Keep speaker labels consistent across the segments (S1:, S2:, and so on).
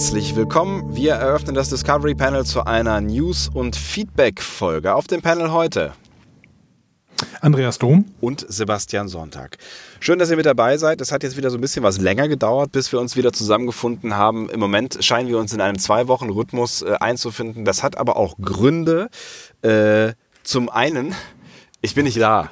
S1: Herzlich willkommen. Wir eröffnen das Discovery Panel zu einer News- und Feedback-Folge. Auf dem Panel heute
S2: Andreas Dom
S1: und Sebastian Sonntag. Schön, dass ihr mit dabei seid. Es hat jetzt wieder so ein bisschen was länger gedauert, bis wir uns wieder zusammengefunden haben. Im Moment scheinen wir uns in einem Zwei-Wochen-Rhythmus äh, einzufinden. Das hat aber auch Gründe. Äh, zum einen, ich bin nicht da.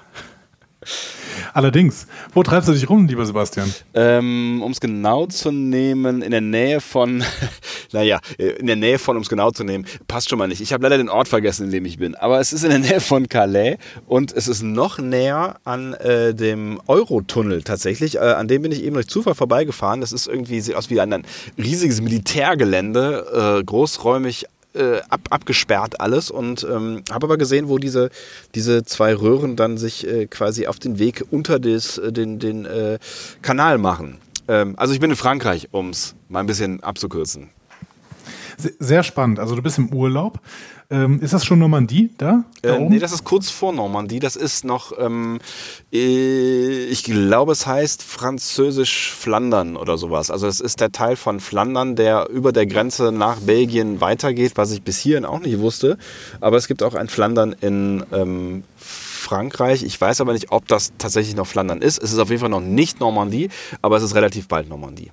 S2: Allerdings, wo treibst du dich rum, lieber Sebastian?
S1: Ähm, um es genau zu nehmen, in der Nähe von, naja, in der Nähe von, um es genau zu nehmen, passt schon mal nicht. Ich habe leider den Ort vergessen, in dem ich bin. Aber es ist in der Nähe von Calais und es ist noch näher an äh, dem Eurotunnel tatsächlich. Äh, an dem bin ich eben durch Zufall vorbeigefahren. Das ist irgendwie, sieht aus wie ein, ein riesiges Militärgelände, äh, großräumig äh, ab, abgesperrt alles und ähm, habe aber gesehen, wo diese, diese zwei Röhren dann sich äh, quasi auf den Weg unter des, äh, den, den äh, Kanal machen. Ähm, also ich bin in Frankreich, um es mal ein bisschen abzukürzen.
S2: Sehr spannend. Also du bist im Urlaub. Ähm, ist das schon Normandie da?
S1: da äh, nee, das ist kurz vor Normandie. Das ist noch, ähm, äh, ich glaube, es heißt Französisch Flandern oder sowas. Also das ist der Teil von Flandern, der über der Grenze nach Belgien weitergeht, was ich bis hierhin auch nicht wusste. Aber es gibt auch ein Flandern in ähm, Frankreich. Ich weiß aber nicht, ob das tatsächlich noch Flandern ist. Es ist auf jeden Fall noch nicht Normandie, aber es ist relativ bald Normandie.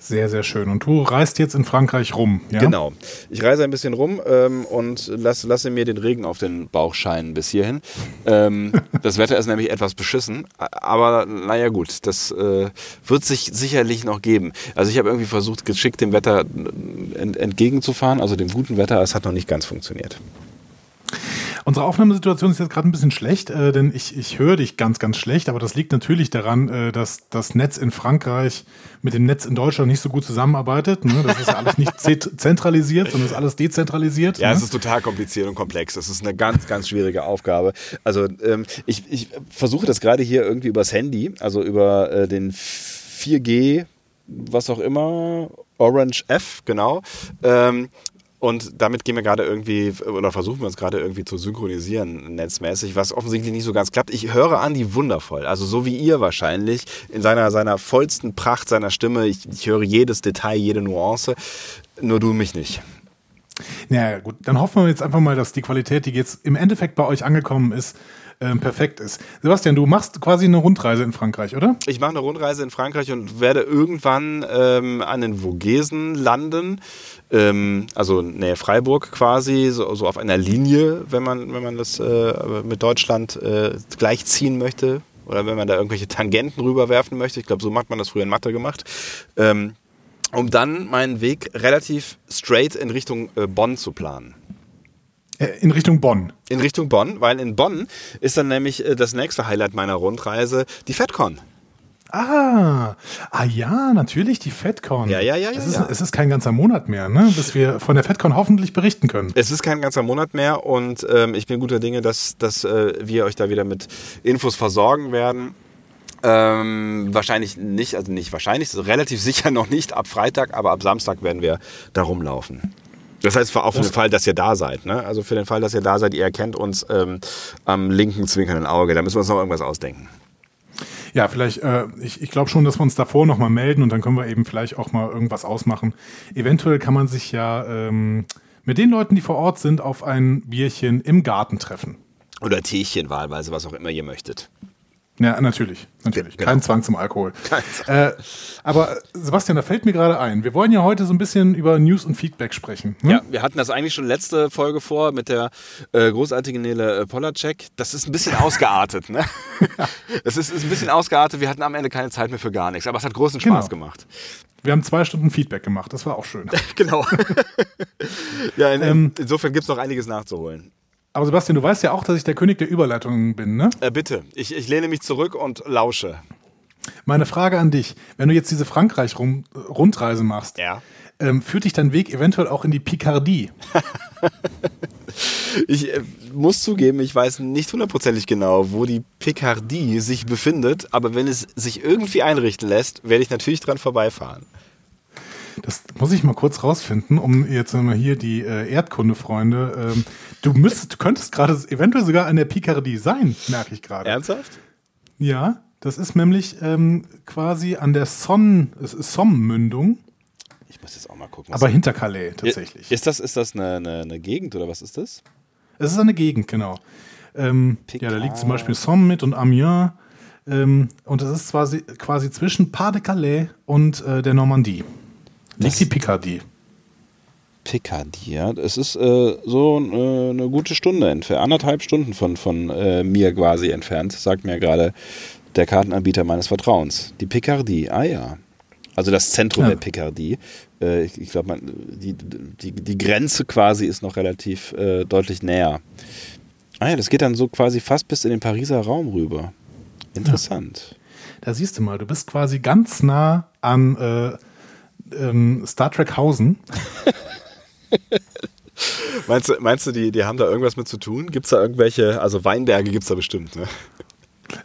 S2: Sehr, sehr schön. Und du reist jetzt in Frankreich rum, ja?
S1: Genau. Ich reise ein bisschen rum ähm, und lass, lasse mir den Regen auf den Bauch scheinen bis hierhin. Ähm, das Wetter ist nämlich etwas beschissen, aber naja gut, das äh, wird sich sicherlich noch geben. Also ich habe irgendwie versucht, geschickt dem Wetter ent entgegenzufahren, also dem guten Wetter, es hat noch nicht ganz funktioniert.
S2: Unsere Aufnahmesituation ist jetzt gerade ein bisschen schlecht, äh, denn ich, ich höre dich ganz, ganz schlecht, aber das liegt natürlich daran, äh, dass das Netz in Frankreich mit dem Netz in Deutschland nicht so gut zusammenarbeitet. Ne? Das ist ja alles nicht zentralisiert, sondern ist alles dezentralisiert.
S1: Ja,
S2: ne?
S1: es ist total kompliziert und komplex. Das ist eine ganz, ganz schwierige Aufgabe. Also ähm, ich, ich versuche das gerade hier irgendwie übers Handy, also über äh, den 4G, was auch immer, Orange F, genau. Ähm, und damit gehen wir gerade irgendwie, oder versuchen wir uns gerade irgendwie zu synchronisieren, netzmäßig, was offensichtlich nicht so ganz klappt. Ich höre Andi wundervoll, also so wie ihr wahrscheinlich, in seiner, seiner vollsten Pracht seiner Stimme. Ich, ich höre jedes Detail, jede Nuance, nur du mich nicht.
S2: Ja, gut, dann hoffen wir jetzt einfach mal, dass die Qualität, die jetzt im Endeffekt bei euch angekommen ist, ähm, perfekt ist. Sebastian, du machst quasi eine Rundreise in Frankreich, oder?
S1: Ich mache eine Rundreise in Frankreich und werde irgendwann ähm, an den Vogesen landen ähm, also Nähe Freiburg quasi, so, so, auf einer Linie, wenn man, wenn man das äh, mit Deutschland äh, gleichziehen möchte. Oder wenn man da irgendwelche Tangenten rüberwerfen möchte. Ich glaube, so hat man das früher in Mathe gemacht. Ähm, um dann meinen Weg relativ straight in Richtung äh, Bonn zu planen.
S2: Äh, in Richtung Bonn.
S1: In Richtung Bonn, weil in Bonn ist dann nämlich äh, das nächste Highlight meiner Rundreise die FedCon.
S2: Ah, ah ja, natürlich die FedCon.
S1: Ja, ja, ja, ja.
S2: Es ist,
S1: ja.
S2: es ist kein ganzer Monat mehr, ne? bis wir von der FedCon hoffentlich berichten können.
S1: Es ist kein ganzer Monat mehr und ähm, ich bin guter Dinge, dass, dass äh, wir euch da wieder mit Infos versorgen werden. Ähm, wahrscheinlich nicht, also nicht wahrscheinlich, relativ sicher noch nicht ab Freitag, aber ab Samstag werden wir da rumlaufen. Das heißt, auch für den Fall, dass ihr da seid. Ne? Also für den Fall, dass ihr da seid, ihr erkennt uns ähm, am linken zwinkernden Auge. Da müssen wir uns noch irgendwas ausdenken.
S2: Ja, vielleicht, äh, ich, ich glaube schon, dass wir uns davor nochmal melden und dann können wir eben vielleicht auch mal irgendwas ausmachen. Eventuell kann man sich ja ähm, mit den Leuten, die vor Ort sind, auf ein Bierchen im Garten treffen.
S1: Oder Teechen wahlweise, was auch immer ihr möchtet.
S2: Ja, natürlich. natürlich. Genau. Kein Zwang zum Alkohol. Äh, aber Sebastian, da fällt mir gerade ein. Wir wollen ja heute so ein bisschen über News und Feedback sprechen.
S1: Hm? Ja, wir hatten das eigentlich schon letzte Folge vor mit der äh, großartigen Nele äh, Polacek. Das ist ein bisschen ausgeartet. Ne? Es ist, ist, ein bisschen ausgeartet. Wir hatten am Ende keine Zeit mehr für gar nichts. Aber es hat großen Spaß genau. gemacht.
S2: Wir haben zwei Stunden Feedback gemacht. Das war auch schön.
S1: genau. ja, in, ähm, insofern gibt es noch einiges nachzuholen.
S2: Aber Sebastian, du weißt ja auch, dass ich der König der Überleitungen bin, ne?
S1: Äh, bitte, ich, ich lehne mich zurück und lausche.
S2: Meine Frage an dich, wenn du jetzt diese Frankreich-Rundreise machst,
S1: ja.
S2: ähm, führt dich dein Weg eventuell auch in die Picardie?
S1: ich äh, muss zugeben, ich weiß nicht hundertprozentig genau, wo die Picardie sich befindet, aber wenn es sich irgendwie einrichten lässt, werde ich natürlich dran vorbeifahren.
S2: Das muss ich mal kurz rausfinden, um jetzt mal hier die äh, Erdkunde-Freunde. Ähm, du müsstest, du könntest gerade eventuell sogar an der Picardie sein, merke ich gerade.
S1: Ernsthaft?
S2: Ja, das ist nämlich ähm, quasi an der Son, Somme-Mündung.
S1: Ich muss jetzt auch mal gucken.
S2: Aber hinter Calais tatsächlich.
S1: Ist das, ist das eine, eine, eine Gegend oder was ist das?
S2: Es ist eine Gegend, genau. Ähm, ja, da liegt zum Beispiel Somme mit und Amiens. Ähm, und das ist quasi, quasi zwischen Pas de Calais und äh, der Normandie.
S1: Das-
S2: die Picardie.
S1: Picardie, ja. Es ist äh, so äh, eine gute Stunde entfernt, anderthalb Stunden von, von äh, mir quasi entfernt, sagt mir gerade der Kartenanbieter meines Vertrauens. Die Picardie, ah ja. Also das Zentrum
S2: Ja.
S1: der Picardie. Äh, ich ich glaube, die, die, die Grenze quasi ist noch relativ äh, deutlich näher. Ah ja, das geht dann so quasi fast bis in den Pariser Raum rüber. Interessant.
S2: Da siehst du mal, du bist quasi ganz nah an äh, ähm, Star Trek Hausen.
S1: Meinst du, meinst du die, die haben da irgendwas mit zu tun? Gibt es da irgendwelche, also Weinberge gibt es da bestimmt, ne?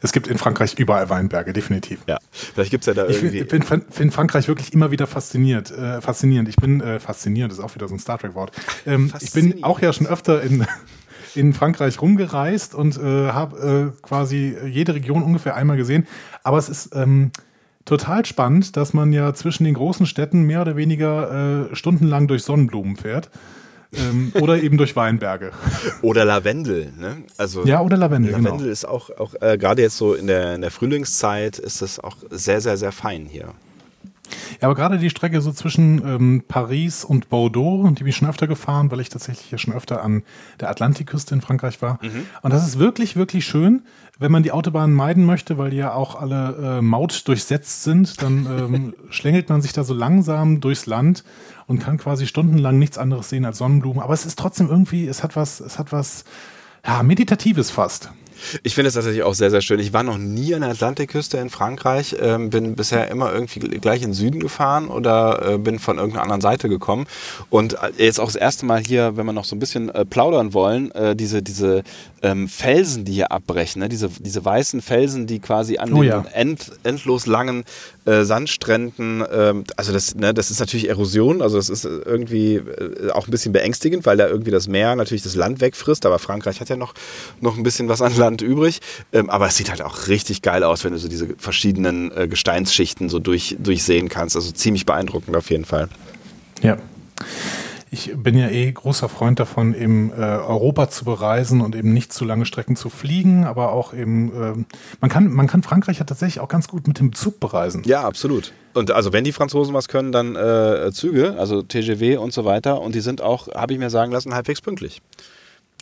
S2: Es gibt in Frankreich überall Weinberge, definitiv.
S1: Ja. Vielleicht gibt es ja da
S2: Ich
S1: irgendwie.
S2: finde find, find Frankreich wirklich immer wieder fasziniert. Äh, faszinierend. Ich bin äh, faszinierend, ist auch wieder so ein Star Trek-Wort. Ähm, ich bin auch ja schon öfter in, in Frankreich rumgereist und äh, habe äh, quasi jede Region ungefähr einmal gesehen. Aber es ist ähm, total spannend, dass man ja zwischen den großen Städten mehr oder weniger äh, stundenlang durch Sonnenblumen fährt. Ähm, oder eben durch Weinberge.
S1: Oder Lavendel, ne? Also
S2: Ja, oder Lavendel,
S1: Lavendel
S2: genau.
S1: ist auch, auch äh, gerade jetzt so in der, in der Frühlingszeit ist das auch sehr, sehr, sehr fein hier.
S2: Ja, aber gerade die Strecke so zwischen ähm, Paris und Bordeaux, die bin ich schon öfter gefahren, weil ich tatsächlich ja schon öfter an der Atlantikküste in Frankreich war. Und das ist wirklich, wirklich schön, wenn man die Autobahnen meiden möchte, weil die ja auch alle äh, Maut durchsetzt sind, dann ähm, schlängelt man sich da so langsam durchs Land und kann quasi stundenlang nichts anderes sehen als Sonnenblumen. Aber es ist trotzdem irgendwie, es hat was, es hat was, ja, Meditatives fast.
S1: Ich finde es tatsächlich auch sehr, sehr schön. Ich war noch nie an der Atlantikküste in Frankreich, ähm, bin bisher immer irgendwie gleich in den Süden gefahren oder äh, bin von irgendeiner anderen Seite gekommen. Und äh, jetzt auch das erste Mal hier, wenn wir noch so ein bisschen äh, plaudern wollen, äh, diese, diese ähm, Felsen, die hier abbrechen, ne? diese, diese weißen Felsen, die quasi an
S2: Oh
S1: den
S2: ja.
S1: end, endlos langen äh, Sandstränden, ähm, also das, ne, das ist natürlich Erosion, also das ist irgendwie äh, auch ein bisschen beängstigend, weil da irgendwie das Meer natürlich das Land wegfrisst, aber Frankreich hat ja noch, noch ein bisschen was an Land übrig. Ähm, aber es sieht halt auch richtig geil aus, wenn du so diese verschiedenen äh, Gesteinsschichten so durch, durchsehen kannst. Also ziemlich beeindruckend auf jeden Fall.
S2: Ja. Ich bin ja eh großer Freund davon, eben äh, Europa zu bereisen und eben nicht zu lange Strecken zu fliegen, aber auch eben, ähm, man, kann, man kann Frankreich ja tatsächlich auch ganz gut mit dem Zug bereisen.
S1: Ja, absolut. Und also wenn die Franzosen was können, dann äh, Züge, also TGW und so weiter. Und die sind auch, habe ich mir sagen lassen, halbwegs pünktlich.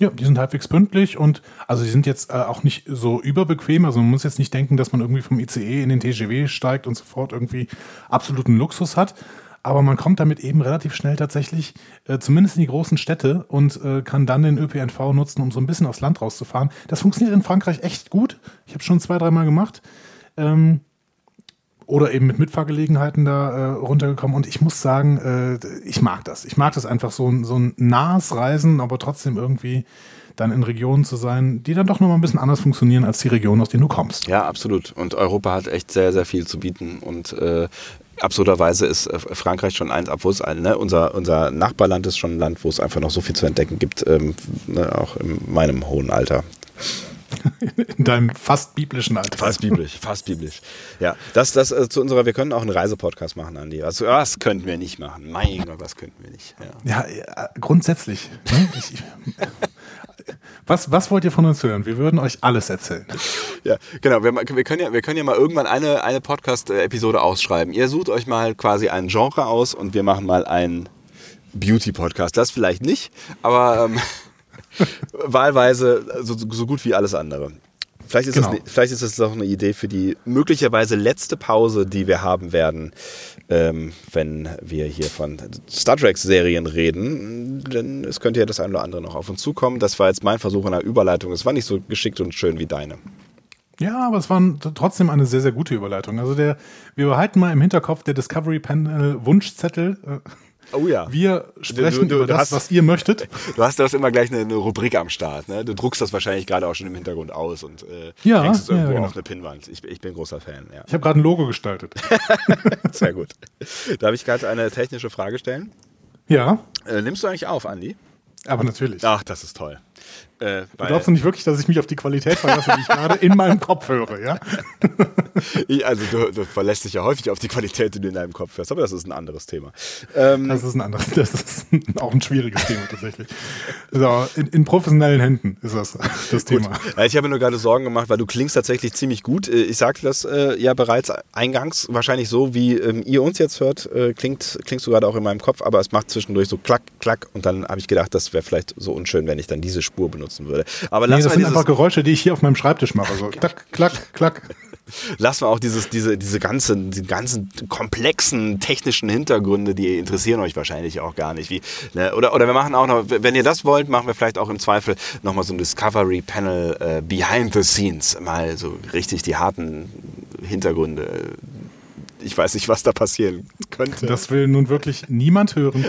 S2: Ja, die sind halbwegs pünktlich und also die sind jetzt äh, auch nicht so überbequem. Also man muss jetzt nicht denken, dass man irgendwie vom ICE in den TGW steigt und sofort irgendwie absoluten Luxus hat. Aber man kommt damit eben relativ schnell tatsächlich, äh, zumindest in die großen Städte und äh, kann dann den ÖPNV nutzen, um so ein bisschen aufs Land rauszufahren. Das funktioniert in Frankreich echt gut. Ich habe schon zwei, dreimal gemacht. Ähm, oder eben mit Mitfahrgelegenheiten da äh, runtergekommen. Und ich muss sagen, äh, ich mag das. Ich mag das einfach so, ein- so ein nahes Reisen, aber trotzdem irgendwie dann in Regionen zu sein, die dann doch nochmal ein bisschen anders funktionieren als die Region, aus denen du kommst.
S1: Ja, absolut. Und Europa hat echt sehr, sehr viel zu bieten. Und äh, absurderweise ist äh, Frankreich schon eins, obwohl es ein, ne, unser, unser Nachbarland ist schon ein Land, wo es einfach noch so viel zu entdecken gibt, ähm, ne, auch in meinem hohen Alter.
S2: In deinem fast biblischen Alter.
S1: Fast biblisch, fast biblisch. Ja, das, das äh, zu unserer, wir können auch einen Reisepodcast machen, Andi. Also, was könnten wir nicht machen? Mein Gott, was könnten wir nicht? Ja.
S2: Ja, äh, grundsätzlich. Ne? Ich, was, was wollt ihr von uns hören? Wir würden euch alles erzählen.
S1: Ja, genau. Wir, wir, können ja, wir können ja mal irgendwann eine, eine Podcast-Episode ausschreiben. Ihr sucht euch mal quasi ein Genre aus und wir machen mal einen Beauty-Podcast. Das vielleicht nicht, aber ähm, wahlweise so, so gut wie alles andere. Vielleicht ist,
S2: Genau.
S1: das, vielleicht ist das auch eine Idee für die möglicherweise letzte Pause, die wir haben werden, ähm, wenn wir hier von Star Trek-Serien reden. Denn es könnte ja das eine oder andere noch auf uns zukommen. Das war jetzt mein Versuch einer Überleitung. Es war nicht so geschickt und schön wie deine.
S2: Ja, aber es war trotzdem eine sehr, sehr gute Überleitung. Also der, wir behalten mal im Hinterkopf der Discovery Panel Wunschzettel. Äh,
S1: Oh ja.
S2: Wir sprechen
S1: du-
S2: über
S1: du
S2: das,
S1: hast-
S2: was ihr möchtet.
S1: Du hast das immer gleich eine, eine Rubrik am Start. Ne? Du druckst das wahrscheinlich gerade auch schon im Hintergrund aus und äh,
S2: Ja,
S1: hängst es
S2: ja,
S1: irgendwo
S2: genau.
S1: auf eine Pinnwand. Ich, ich bin großer Fan. Ja.
S2: Ich habe gerade ein Logo gestaltet.
S1: Sehr gut. Darf ich gerade eine technische Frage stellen?
S2: Ja,
S1: Äh, nimmst du eigentlich auf, Andi?
S2: aber natürlich.
S1: Ach, das ist toll. Äh, weil,
S2: Glaubst du nicht wirklich, dass ich mich auf die Qualität verlasse, die ich gerade in meinem Kopf höre, ja?
S1: ich, also du, du, verlässt dich ja häufig auf die Qualität, die du in deinem Kopf hast, aber das ist ein anderes Thema. Ähm,
S2: das ist ein anderes, das ist auch ein schwieriges Thema tatsächlich. So, in, in, professionellen Händen ist das das Thema.
S1: Gut. Ich habe mir nur gerade Sorgen gemacht, weil du klingst tatsächlich ziemlich gut. Äh, ich sagte das äh, ja bereits eingangs, wahrscheinlich so, wie ähm, ihr uns jetzt hört, äh, klingt, klingst du gerade auch in meinem Kopf, aber es macht zwischendurch so klack, klack und dann habe ich gedacht, das wäre vielleicht so unschön, wenn ich dann diese Spur benutzen würde. Aber
S2: nee, das sind einfach Geräusche, die ich hier auf meinem Schreibtisch mache. So klack, klack, klack.
S1: Lassen wir auch dieses, diese, diese ganzen, die ganzen komplexen technischen Hintergründe, die interessieren euch wahrscheinlich auch gar nicht. Wie, ne? oder, oder wir machen auch noch, wenn ihr das wollt, machen wir vielleicht auch im Zweifel nochmal so ein Discovery Panel äh, Behind the Scenes. Mal so richtig die harten Hintergründe ich weiß nicht, was da passieren könnte.
S2: Das will nun wirklich niemand hören.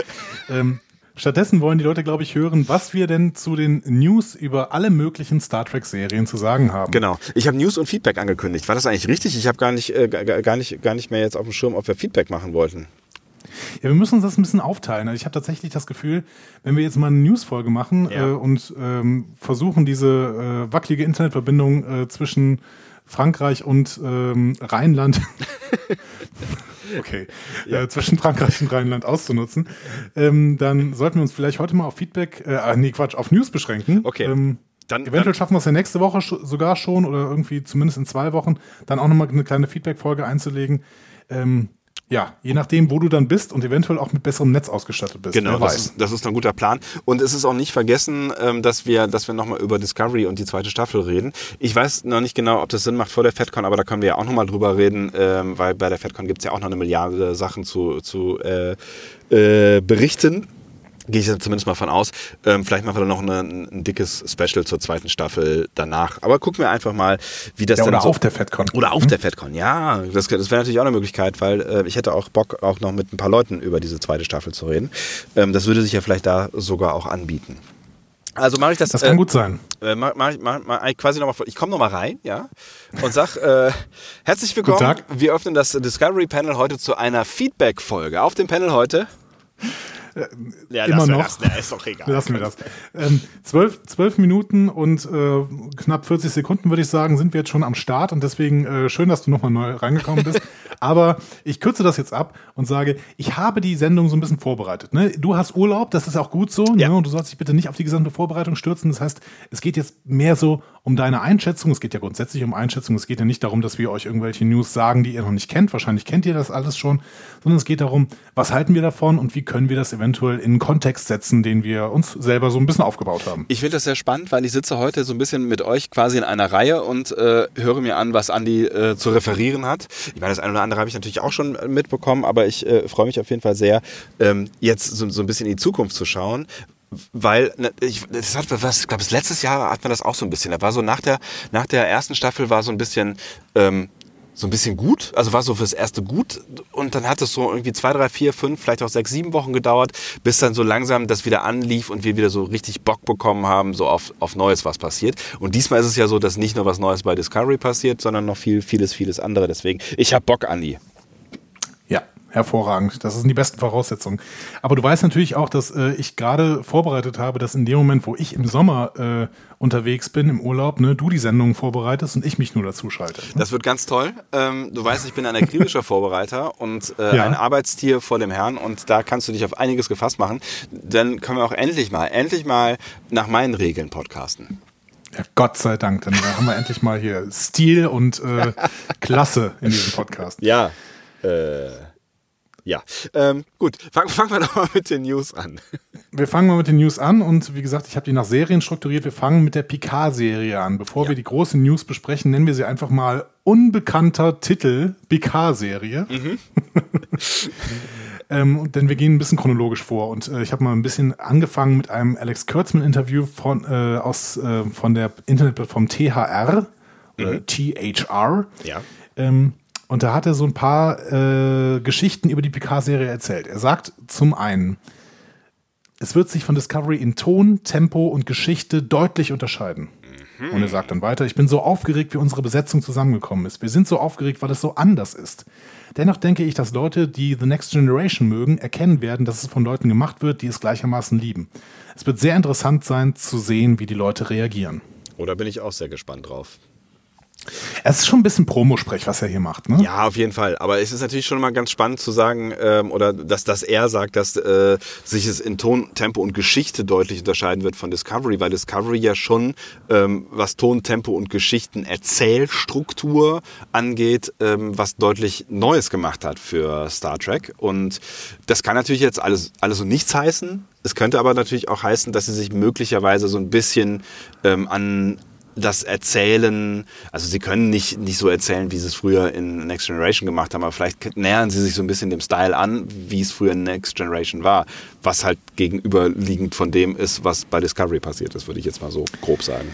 S2: ähm, Stattdessen wollen die Leute, glaube ich, hören, was wir denn zu den News über alle möglichen Star Trek-Serien zu sagen haben.
S1: Genau. Ich habe News und Feedback angekündigt. War das eigentlich richtig? Ich habe gar nicht, äh, gar, nicht, gar nicht mehr jetzt auf dem Schirm, ob wir Feedback machen wollten.
S2: Ja, wir müssen uns das ein bisschen aufteilen. Also ich habe tatsächlich das Gefühl, wenn wir jetzt mal eine News-Folge machen ja. äh, und ähm, versuchen, diese äh, wackelige Internetverbindung äh, zwischen Frankreich und ähm, Rheinland okay, ja. äh, zwischen Frankreich und Rheinland auszunutzen, ähm, dann sollten wir uns vielleicht heute mal auf Feedback, äh, ah, nee, Quatsch, auf News beschränken.
S1: Okay. Ähm,
S2: dann, Eventuell dann, schaffen wir es ja nächste Woche sogar schon oder irgendwie zumindest in zwei Wochen dann auch nochmal eine kleine Feedback-Folge einzulegen. Ähm, ja, je nachdem, wo du dann bist und eventuell auch mit besserem Netz ausgestattet bist.
S1: Genau, das ist, das ist, ein guter Plan. Und es ist auch nicht vergessen, ähm, dass wir, dass wir nochmal über Discovery und die zweite Staffel reden. Ich weiß noch nicht genau, ob das Sinn macht vor der FedCon, aber da können wir ja auch nochmal drüber reden, ähm, weil bei der FedCon gibt es ja auch noch eine Milliarde Sachen zu, zu äh, äh, berichten. Gehe ich zumindest mal von aus. Ähm, vielleicht machen wir dann noch eine, ein dickes Special zur zweiten Staffel danach. Aber gucken wir einfach mal, wie das
S2: ja,
S1: dann
S2: Oder so auf der FedCon.
S1: Oder auf mhm. der FedCon, ja. Das, das wäre natürlich auch eine Möglichkeit, weil äh, ich hätte auch Bock, auch noch mit ein paar Leuten über diese zweite Staffel zu reden. Ähm, das würde sich ja vielleicht da sogar auch anbieten. Also mache ich das.
S2: Das kann äh, gut sein.
S1: Äh, mach, mach, mach, mach quasi noch mal, ich komme noch mal rein, ja, und sag äh, herzlich willkommen. Guten Tag. Wir öffnen das Discovery Panel heute zu einer Feedback-Folge. Auf dem Panel heute
S2: äh, ja, immer noch. Das, ist doch egal. Lassen wir das. Ähm, zwölf, zwölf Minuten und äh, knapp 40 Sekunden, würde ich sagen, sind wir jetzt schon am Start und deswegen äh, schön, dass du nochmal neu reingekommen bist. Aber ich kürze das jetzt ab und sage, ich habe die Sendung so ein bisschen vorbereitet. Ne? Du hast Urlaub, das ist auch gut so. Ne? Ja. Ne? Und du sollst dich bitte nicht auf die gesamte Vorbereitung stürzen. Das heißt, es geht jetzt mehr so um deine Einschätzung. Es geht ja grundsätzlich um Einschätzung. Es geht ja nicht darum, dass wir euch irgendwelche News sagen, die ihr noch nicht kennt. Wahrscheinlich kennt ihr das alles schon. Sondern es geht darum, was halten wir davon und wie können wir das eventuell in einen Kontext setzen, den wir uns selber so ein bisschen aufgebaut haben.
S1: Ich finde das sehr spannend, weil ich sitze heute so ein bisschen mit euch quasi in einer Reihe und äh, höre mir an, was Andi äh, zu referieren hat. Ich meine, das eine oder andere habe ich natürlich auch schon mitbekommen, aber ich äh, freue mich auf jeden Fall sehr, ähm, jetzt so, so ein bisschen in die Zukunft zu schauen weil ne, ich, das hat was, ich glaube, letztes Jahr hat man das auch so ein bisschen. Da war so nach der nach der ersten Staffel war so ein bisschen ähm, so ein bisschen gut, also war so fürs erste gut und dann hat es so irgendwie zwei, drei, vier, fünf, vielleicht auch sechs, sieben Wochen gedauert, bis dann so langsam das wieder anlief und wir wieder so richtig Bock bekommen haben, so auf, auf Neues, was passiert. Und diesmal ist es ja so, dass nicht nur was Neues bei Discovery passiert, sondern noch viel, vieles, vieles andere. Deswegen, ich habe Bock, Andi.
S2: Hervorragend. Das sind die besten Voraussetzungen. Aber du weißt natürlich auch, dass äh, ich gerade vorbereitet habe, dass in dem Moment, wo ich im Sommer äh, unterwegs bin, im Urlaub, ne, du die Sendungen vorbereitest und ich mich nur dazu schalte. Ne?
S1: Das wird ganz toll. Ähm, du weißt, ich bin ein akribischer Vorbereiter und äh, ja. ein Arbeitstier vor dem Herrn und da kannst du dich auf einiges gefasst machen. Dann können wir auch endlich mal, endlich mal nach meinen Regeln podcasten.
S2: Ja, Gott sei Dank. Dann haben wir endlich mal hier Stil und äh, Klasse in diesem Podcast.
S1: Ja. Äh ja, ähm, gut, fangen fang wir doch mal mit den News an.
S2: Wir fangen mal mit den News an und wie gesagt, ich habe die nach Serien strukturiert. Wir fangen mit der Picard-Serie an. Bevor ja. wir die großen News besprechen, nennen wir sie einfach mal unbekannter Titel Picard-Serie. Mhm. ähm, denn wir gehen ein bisschen chronologisch vor und äh, ich habe mal ein bisschen angefangen mit einem Alex Kurtzman-Interview von, äh, äh, von der Internetplattform THR mhm. THR.
S1: Ja.
S2: Ähm, und da hat er so ein paar äh, Geschichten über die Picard-Serie erzählt. Er sagt zum einen, es wird sich von Discovery in Ton, Tempo und Geschichte deutlich unterscheiden. Mhm. Und er sagt dann weiter, ich bin so aufgeregt, wie unsere Besetzung zusammengekommen ist. Wir sind so aufgeregt, weil es so anders ist. Dennoch denke ich, dass Leute, die The Next Generation mögen, erkennen werden, dass es von Leuten gemacht wird, die es gleichermaßen lieben. Es wird sehr interessant sein zu sehen, wie die Leute reagieren.
S1: Oder bin ich auch sehr gespannt drauf.
S2: Es ist schon ein bisschen Promosprech, was er hier macht, ne?
S1: Ja, auf jeden Fall. Aber es ist natürlich schon mal ganz spannend zu sagen, ähm, oder dass, dass er sagt, dass äh, sich es in Ton, Tempo und Geschichte deutlich unterscheiden wird von Discovery, weil Discovery ja schon, ähm, was Ton, Tempo und Geschichten Erzählstruktur angeht, ähm, was deutlich Neues gemacht hat für Star Trek. Und das kann natürlich jetzt alles, alles und nichts heißen. Es könnte aber natürlich auch heißen, dass sie sich möglicherweise so ein bisschen ähm, an das Erzählen, also sie können nicht, nicht so erzählen, wie sie es früher in Next Generation gemacht haben, aber vielleicht nähern sie sich so ein bisschen dem Style an, wie es früher in Next Generation war, was halt gegenüberliegend von dem ist, was bei Discovery passiert ist, würde ich jetzt mal so grob sagen.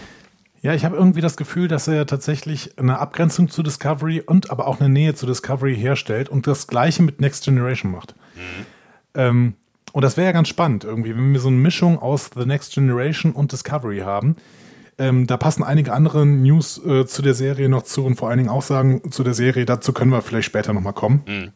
S2: Ja, ich habe irgendwie das Gefühl, dass er tatsächlich eine Abgrenzung zu Discovery und aber auch eine Nähe zu Discovery herstellt und das gleiche mit Next Generation macht. Mhm. Ähm, und das wäre ja ganz spannend irgendwie, wenn wir so eine Mischung aus The Next Generation und Discovery haben ähm, da passen einige andere News äh, zu der Serie noch zu und vor allen Dingen Aussagen zu der Serie. Dazu können wir vielleicht später nochmal kommen. Mhm.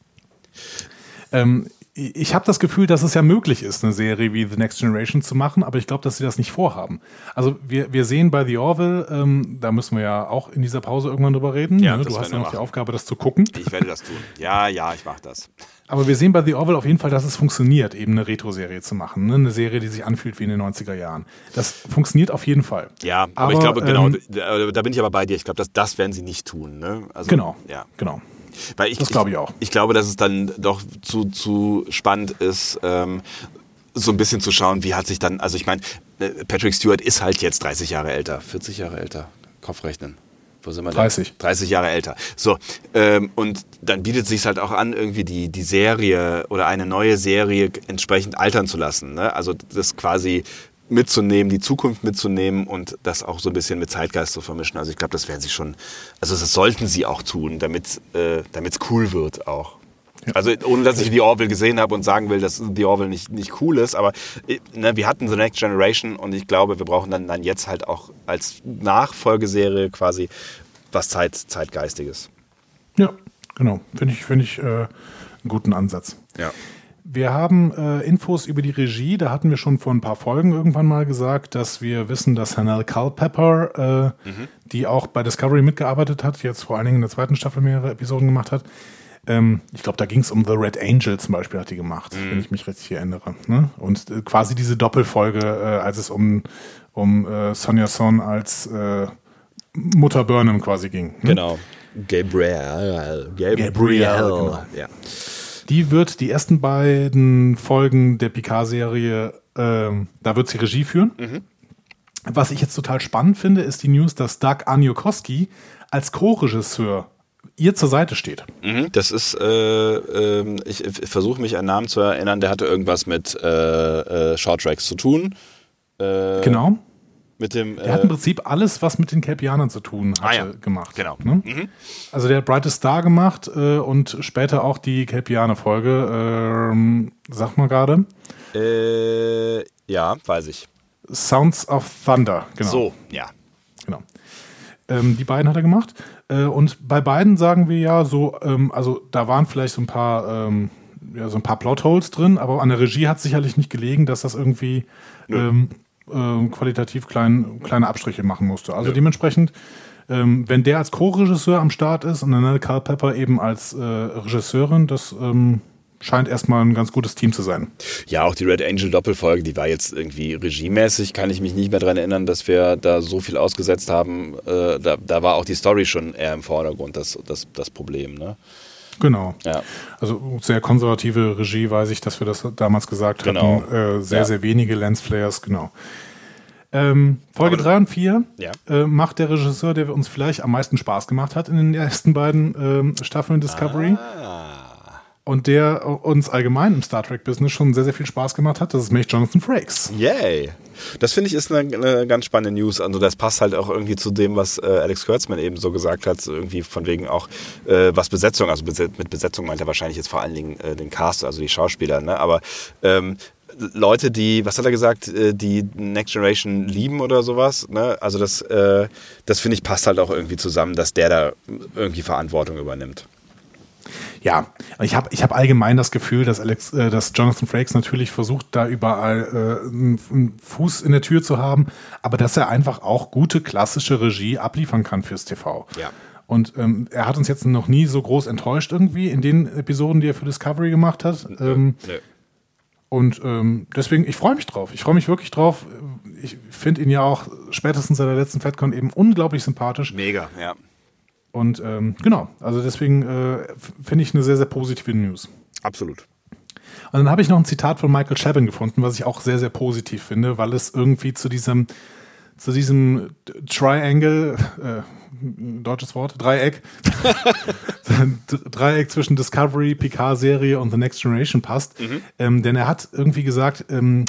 S2: Ähm, ich habe das Gefühl, dass es ja möglich ist, eine Serie wie The Next Generation zu machen, aber ich glaube, dass sie das nicht vorhaben. Also wir, wir sehen bei The Orville, ähm, da müssen wir ja auch in dieser Pause irgendwann drüber reden. Ja, ne? Du hast ja noch die Aufgabe, das zu gucken.
S1: Ich werde das tun. Ja, ja, ich mache das.
S2: Aber wir sehen bei The Orville auf jeden Fall, dass es funktioniert, eben eine Retro-Serie zu machen. Ne? Eine Serie, die sich anfühlt wie in den 90er Jahren. Das funktioniert auf jeden Fall.
S1: Ja, aber, aber ich glaube, genau, ähm, da, da, bin ich aber bei dir. Ich glaube, das, das werden sie nicht tun. Ne?
S2: Also, genau, ja. genau.
S1: Weil ich, das glaube ich auch. Ich, ich, glaube, dass es dann doch zu, zu spannend ist, ähm, so ein bisschen zu schauen, wie hat sich dann, also ich meine, äh, Patrick Stewart ist halt jetzt 30 Jahre älter, 40 Jahre älter, Kopfrechnen.
S2: Wo sind wir 30.
S1: Denn? 30 Jahre älter. So, ähm, und dann bietet es sich halt auch an, irgendwie die, die Serie oder eine neue Serie entsprechend altern zu lassen. Ne? Also das quasi mitzunehmen, die Zukunft mitzunehmen und das auch so ein bisschen mit Zeitgeist zu vermischen. Also ich glaube, das werden sie schon, also das sollten sie auch tun, damit äh, es cool wird auch. Ja. Also ohne, dass ich The Orville gesehen habe und sagen will, dass The Orville nicht, nicht cool ist, aber äh, ne, wir hatten The Next Generation und ich glaube, wir brauchen dann, dann jetzt halt auch als Nachfolgeserie quasi was Zeit, Zeitgeistiges.
S2: Ja, genau. Finde ich, find ich äh, einen guten Ansatz.
S1: Ja.
S2: Wir haben äh, Infos über die Regie. Da hatten wir schon vor ein paar Folgen irgendwann mal gesagt, dass wir wissen, dass Hanel Culpepper, äh, mhm. die auch bei Discovery mitgearbeitet hat, jetzt vor allen Dingen in der zweiten Staffel mehrere Episoden gemacht hat. Ähm, ich glaube, da ging es um The Red Angel zum Beispiel, hat die gemacht, mhm. wenn ich mich richtig erinnere. Ne? Und äh, quasi diese Doppelfolge, äh, als es um, um äh, Sonja Son als äh, Mutter Burnham quasi ging.
S1: Ne? Genau. Gabriel. Gabriel. Gabriel genau.
S2: Ja. Die wird die ersten beiden Folgen der Picard-Serie, ähm, da wird sie Regie führen. Mhm. Was ich jetzt total spannend finde, ist die News, dass Doug Aniokoski als Co-Regisseur ihr zur Seite steht.
S1: Mhm, das ist, äh, äh, ich, ich versuche mich an Namen zu erinnern, der hatte irgendwas mit äh, äh Short Tracks zu tun.
S2: Äh, genau.
S1: Mit dem,
S2: der hat im äh, Prinzip alles, was mit den Kelpianern zu tun hatte, ah, ja. gemacht.
S1: Genau. Ne? Mhm.
S2: Also der hat Brightest Star gemacht äh, und später auch die Kelpianer-Folge. Ähm, sag mal gerade.
S1: Äh, ja, weiß ich.
S2: Sounds of Thunder, genau.
S1: So, ja.
S2: Genau. Ähm, die beiden hat er gemacht. Äh, und bei beiden sagen wir ja so, ähm, also da waren vielleicht so ein paar, ähm, ja, so ein paar Plotholes drin, aber an der Regie hat sicherlich nicht gelegen, dass das irgendwie ähm, äh, qualitativ klein, kleine Abstriche machen musste. Also ja. dementsprechend, ähm, wenn der als Co-Regisseur am Start ist und dann Carl Pepper eben als äh, Regisseurin, das ähm, scheint erstmal ein ganz gutes Team zu sein.
S1: Ja, auch die Red Angel Doppelfolge, die war jetzt irgendwie regiemäßig, kann ich mich nicht mehr daran erinnern, dass wir da so viel ausgesetzt haben. Äh, da, da, war auch die Story schon eher im Vordergrund, das, das, das Problem. Ne?
S2: Genau.
S1: Ja.
S2: Also sehr konservative Regie, weiß ich, dass wir das damals gesagt genau. hatten. Äh, sehr, ja. sehr wenige Lensflares, genau. Ähm, Folge 3 und 4
S1: ja.
S2: äh, macht der Regisseur, der uns vielleicht am meisten Spaß gemacht hat in den ersten beiden ähm, Staffeln Discovery.
S1: Ah.
S2: Und der uns allgemein im Star Trek-Business schon sehr, sehr viel Spaß gemacht hat. Das ist nämlich Jonathan Frakes.
S1: Yay! Das finde ich ist eine, eine, ganz spannende News. Also das passt halt auch irgendwie zu dem, was äh, Alex Kurtzman eben so gesagt hat. Irgendwie von wegen auch, äh, was Besetzung, also mit Besetzung meint er wahrscheinlich jetzt vor allen Dingen äh, den Cast, also die Schauspieler. Ne? Aber ähm, Leute, die, was hat er gesagt, äh, die Next Generation lieben oder sowas. Ne? Also das, äh, das finde ich passt halt auch irgendwie zusammen, dass der da irgendwie Verantwortung übernimmt.
S2: Ja, ich habe ich hab allgemein das Gefühl, dass, Alex, äh, dass Jonathan Frakes natürlich versucht, da überall äh, einen Fuß in der Tür zu haben, aber dass er einfach auch gute klassische Regie abliefern kann fürs TV.
S1: Ja.
S2: Und ähm, er hat uns jetzt noch nie so groß enttäuscht irgendwie in den Episoden, die er für Discovery gemacht hat. Ähm, nee. Und ähm, deswegen, ich freue mich drauf. Ich freue mich wirklich drauf. Ich finde ihn ja auch spätestens seit der letzten FedCon eben unglaublich sympathisch.
S1: Mega, ja.
S2: Und ähm, genau, also deswegen äh, finde ich eine sehr, sehr positive News.
S1: Absolut.
S2: Und dann habe ich noch ein Zitat von Michael Chabin gefunden, was ich auch sehr, sehr positiv finde, weil es irgendwie zu diesem, zu diesem Triangle, äh, deutsches Wort, Dreieck, Dreieck zwischen Discovery, Picard-Serie und The Next Generation passt. Mhm. Ähm, denn er hat irgendwie gesagt, ähm,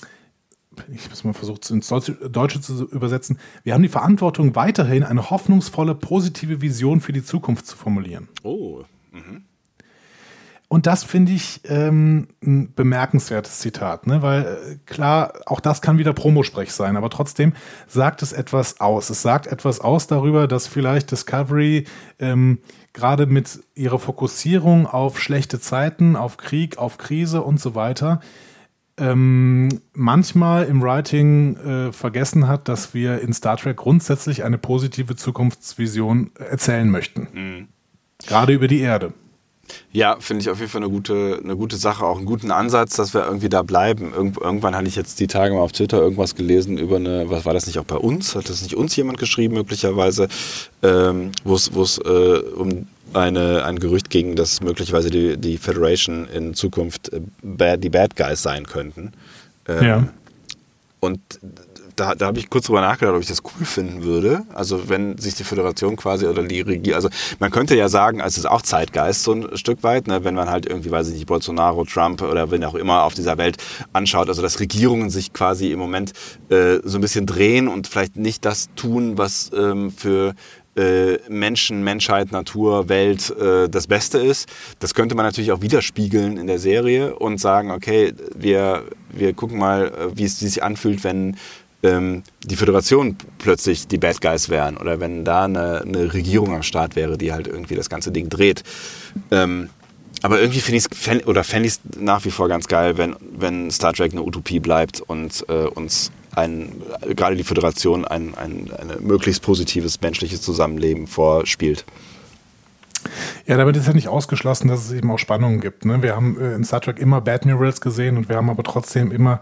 S2: ich habe es mal versucht ins Deutsche zu übersetzen, wir haben die Verantwortung, weiterhin eine hoffnungsvolle, positive Vision für die Zukunft zu formulieren.
S1: Oh. Mhm.
S2: Und das finde ich ähm, ein bemerkenswertes Zitat, ne? weil äh, klar, auch das kann wieder Promosprech sein, aber trotzdem sagt es etwas aus. Es sagt etwas aus darüber, dass vielleicht Discovery ähm, gerade mit ihrer Fokussierung auf schlechte Zeiten, auf Krieg, auf Krise und so weiter ähm, manchmal im Writing äh, vergessen hat, dass wir in Star Trek grundsätzlich eine positive Zukunftsvision erzählen möchten. Mhm. Gerade über die Erde.
S1: Ja, finde ich auf jeden Fall eine gute, eine gute Sache, auch einen guten Ansatz, dass wir irgendwie da bleiben. Irgend, irgendwann hatte ich jetzt die Tage mal auf Twitter irgendwas gelesen über eine, was war das nicht auch bei uns? Hat das nicht uns jemand geschrieben, möglicherweise, ähm, wo es äh, um eine, ein Gerücht ging, dass möglicherweise die, die Federation in Zukunft äh, bad, die Bad Guys sein könnten.
S2: Ähm, ja.
S1: Und da, da habe ich kurz drüber nachgedacht, ob ich das cool finden würde. Also wenn sich die Föderation quasi oder die Regierung, also man könnte ja sagen, es ist auch Zeitgeist so ein Stück weit, ne, wenn man halt irgendwie, weiß ich nicht, Bolsonaro, Trump oder wen auch immer auf dieser Welt anschaut, also dass Regierungen sich quasi im Moment äh, so ein bisschen drehen und vielleicht nicht das tun, was ähm, für äh, Menschen, Menschheit, Natur, Welt äh, das Beste ist. Das könnte man natürlich auch widerspiegeln in der Serie und sagen, okay, wir, wir gucken mal, äh, wie es sich anfühlt, wenn ähm, die Föderation plötzlich die Bad Guys wären oder wenn da eine, eine Regierung am Start wäre, die halt irgendwie das ganze Ding dreht. Ähm, aber irgendwie finde ich es oder nach wie vor ganz geil, wenn, wenn Star Trek eine Utopie bleibt und äh, uns ein, gerade die Föderation ein, ein, ein möglichst positives menschliches Zusammenleben vorspielt.
S2: Ja, damit ist ja nicht ausgeschlossen, dass es eben auch Spannungen gibt. Ne? Wir haben äh, in Star Trek immer Bad Murals gesehen und wir haben aber trotzdem immer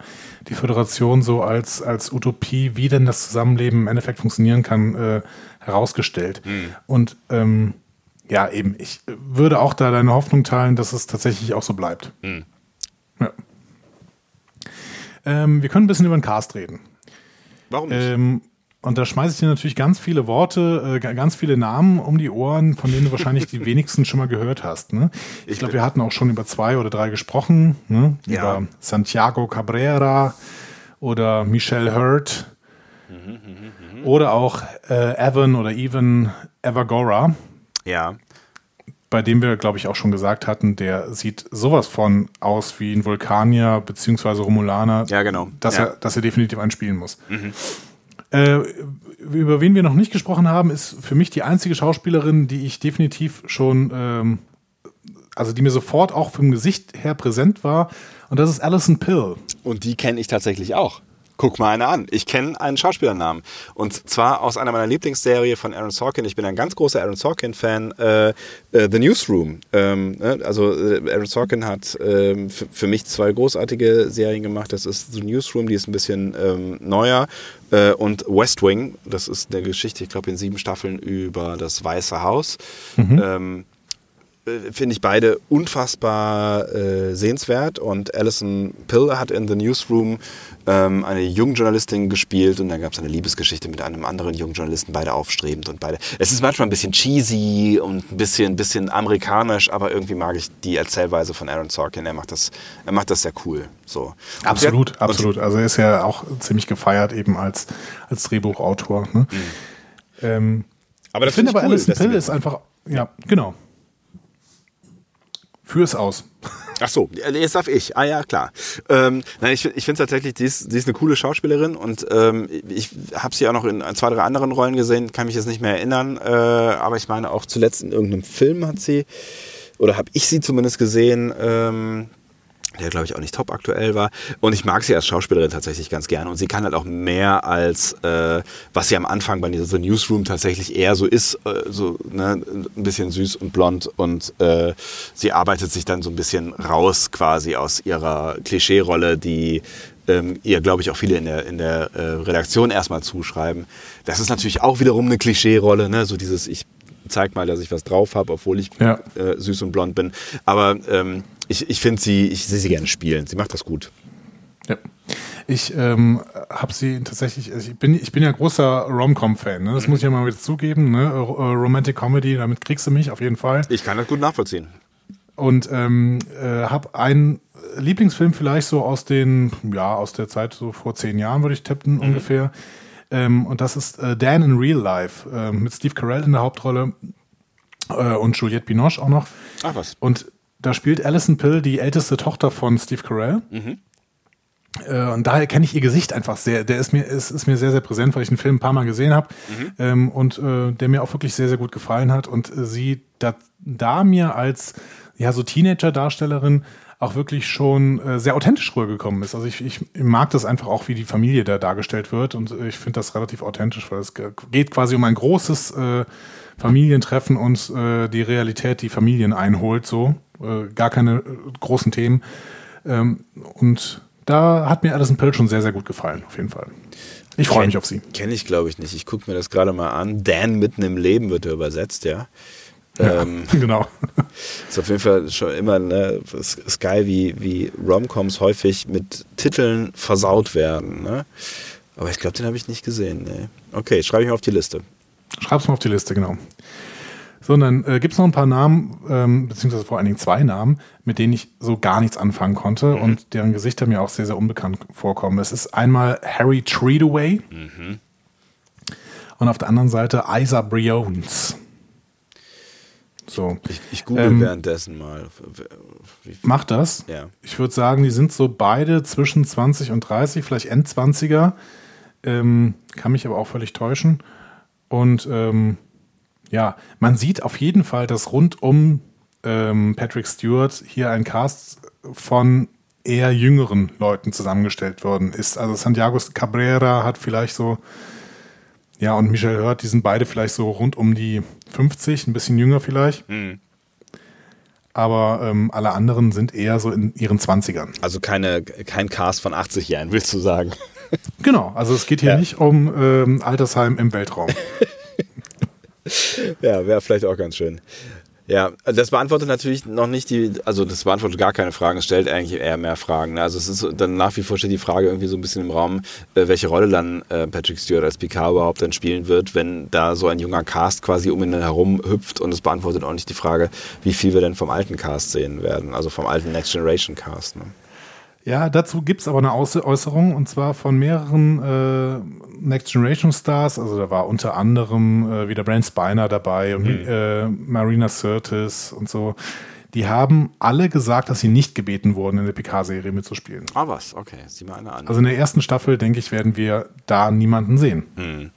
S2: die Föderation so als, als Utopie, wie denn das Zusammenleben im Endeffekt funktionieren kann, äh, herausgestellt. Hm. Und ähm, ja, eben, ich würde auch da deine Hoffnung teilen, dass es tatsächlich auch so bleibt. Hm. Ähm, wir können ein bisschen über den Cast reden.
S1: Warum nicht?
S2: Ähm, und da schmeiße ich dir natürlich ganz viele Worte, äh, ganz viele Namen um die Ohren, von denen du wahrscheinlich die wenigsten schon mal gehört hast. Ne? Ich, ich glaube, wir hatten auch schon über zwei oder drei gesprochen. Ne? Ja. Über Santiago Cabrera oder Michelle Hurt. Mhm, mh, mh. Oder auch äh, Evan oder Evan Evergora.
S1: Ja
S2: bei dem wir, glaube ich, auch schon gesagt hatten, der sieht sowas von aus wie ein Vulkanier bzw. Romulaner,
S1: ja, genau.
S2: dass,
S1: ja.
S2: Er, dass er definitiv einspielen muss. Mhm. Äh, über wen wir noch nicht gesprochen haben, ist für mich die einzige Schauspielerin, die ich definitiv schon, ähm, also die mir sofort auch vom Gesicht her präsent war. Und das ist Alison Pill.
S1: Und die kenne ich tatsächlich auch. Guck mal eine an. Ich kenne einen Schauspielernamen. Und zwar aus einer meiner Lieblingsserien von Aaron Sorkin. Ich bin ein ganz großer Aaron Sorkin-Fan. Äh, äh, The Newsroom. Ähm, ne? Also äh, Aaron Sorkin hat ähm, für mich zwei großartige Serien gemacht. Das ist The Newsroom, die ist ein bisschen ähm, neuer. Äh, und West Wing, das ist eine Geschichte, ich glaube in sieben Staffeln über das Weiße Haus. Mhm. Ähm, äh, finde ich beide unfassbar äh, sehenswert und Alison Pill hat in The Newsroom ähm, eine Jungjournalistin gespielt und dann gab es eine Liebesgeschichte mit einem anderen Jungjournalisten, beide aufstrebend und beide. Es ist manchmal ein bisschen cheesy und ein bisschen, bisschen amerikanisch, aber irgendwie mag ich die Erzählweise von Aaron Sorkin. Er macht das, er macht das sehr cool. So.
S2: absolut, hat, absolut. Also er ist ja auch ziemlich gefeiert eben als, als Drehbuchautor. Ne? Mhm. Ähm, aber das ich finde aber cool, Alison Pill ist einfach, ja, genau. Führ's aus.
S1: Ach so, jetzt darf ich. Ah ja, klar. Ähm, nein, ich, ich finde tatsächlich, die ist, die ist eine coole Schauspielerin und ähm, ich habe sie auch noch in zwei, drei anderen Rollen gesehen, kann mich jetzt nicht mehr erinnern, äh, aber ich meine auch zuletzt in irgendeinem Film hat sie oder habe ich sie zumindest gesehen. Ähm, der glaube ich auch nicht top aktuell war. Und ich mag sie als Schauspielerin tatsächlich ganz gerne. Und sie kann halt auch mehr als, äh, was sie am Anfang bei dieser Newsroom tatsächlich eher so ist, äh, so ne, ein bisschen süß und blond. Und äh, sie arbeitet sich dann so ein bisschen raus quasi aus ihrer Klischee-Rolle, die ähm, ihr, glaube ich, auch viele in der, in der äh, Redaktion erstmal zuschreiben. Das ist natürlich auch wiederum eine Klischee-Rolle, ne? so dieses, ich zeig mal, dass ich was drauf habe, obwohl ich ja. äh, süß und blond bin. Aber ähm, ich, ich finde sie, ich sehe sie gerne spielen. Sie macht das gut.
S2: Ja. Ich ähm, habe sie tatsächlich, also ich bin, ich bin ja großer Rom-Com-Fan, ne? das mhm. muss ich ja mal wieder zugeben. Ne? Äh, Romantic Comedy, damit kriegst du mich auf jeden Fall.
S1: Ich kann das gut nachvollziehen.
S2: Und ähm, äh, habe einen Lieblingsfilm vielleicht so aus den, ja, aus der Zeit so vor zehn Jahren, würde ich tippen, mhm. ungefähr. Ähm, und das ist äh, Dan in Real Life äh, mit Steve Carell in der Hauptrolle äh, und Juliette Binoche auch noch.
S1: Ach was.
S2: Und da spielt Alison Pill die älteste Tochter von Steve Carell. Mhm. Äh, und daher kenne ich ihr Gesicht einfach sehr. Der ist mir, ist, ist mir sehr, sehr präsent, weil ich den Film ein paar Mal gesehen habe mhm. ähm, und äh, der mir auch wirklich sehr, sehr gut gefallen hat. Und äh, sie da, da mir als ja, so Teenager-Darstellerin auch wirklich schon äh, sehr authentisch rübergekommen ist. Also ich, ich mag das einfach auch, wie die Familie da dargestellt wird und ich finde das relativ authentisch, weil es geht quasi um ein großes äh, Familientreffen und äh, die Realität, die Familien einholt, so. Äh, gar keine äh, großen Themen. Ähm, und da hat mir Alison Pill schon sehr, sehr gut gefallen, auf jeden Fall. Ich freue mich auf sie.
S1: Kenne ich, glaube ich, nicht. Ich gucke mir das gerade mal an. Dan mitten im Leben wird er übersetzt, ja.
S2: Ja, ähm, genau.
S1: Ist auf jeden Fall schon immer, ne, ist, geil, wie, wie Romcoms häufig mit Titeln versaut werden. Ne? Aber ich glaube, den habe ich nicht gesehen. Ne. Okay, schreibe ich mal auf die Liste.
S2: Schreib's mal auf die Liste, genau. So, und dann äh, gibt es noch ein paar Namen, ähm, beziehungsweise vor allen Dingen zwei Namen, mit denen ich so gar nichts anfangen konnte mhm. und deren Gesichter mir auch sehr, sehr unbekannt vorkommen. Es ist einmal Harry Treadaway mhm. und auf der anderen Seite Isa Briones. So.
S1: Ich, ich google ähm, währenddessen mal.
S2: Mach das.
S1: Ja.
S2: Ich würde sagen, die sind so beide zwischen 20 und 30, vielleicht Endzwanziger. Ähm, kann mich aber auch völlig täuschen. Und ähm, ja, man sieht auf jeden Fall, dass rund um ähm, Patrick Stewart hier ein Cast von eher jüngeren Leuten zusammengestellt worden ist. Also Santiago Cabrera hat vielleicht so, ja, und Michel Hurt, die sind beide vielleicht so rund um die 50, ein bisschen jünger vielleicht. Mhm. Aber ähm, alle anderen sind eher so in ihren 20ern.
S1: Also keine, kein Cast von 80 Jahren, willst du sagen?
S2: Genau, also es geht hier ja. nicht um ähm, Altersheim im Weltraum.
S1: ja, wäre vielleicht auch ganz schön. Ja, das beantwortet natürlich noch nicht die, also das beantwortet gar keine Fragen, es stellt eigentlich eher mehr Fragen. Ne? Also es ist dann nach wie vor steht die Frage irgendwie so ein bisschen im Raum, äh, welche Rolle dann äh, Patrick Stewart als Picard überhaupt dann spielen wird, wenn da so ein junger Cast quasi um ihn herum hüpft und es beantwortet auch nicht die Frage, wie viel wir denn vom alten Cast sehen werden, also vom alten Next Generation Cast. Ne?
S2: Ja, dazu gibt es aber eine Äußerung und zwar von mehreren äh, Next Generation Stars. Also da war unter anderem äh, wieder Brent Spiner dabei und mhm. äh, Marina Sirtis und so. Die haben alle gesagt, dass sie nicht gebeten wurden, in der PK-Serie mitzuspielen.
S1: Ah, was? Okay, sieh mal eine an.
S2: Also in der ersten Staffel, denke ich, werden wir da niemanden sehen.
S1: Mhm.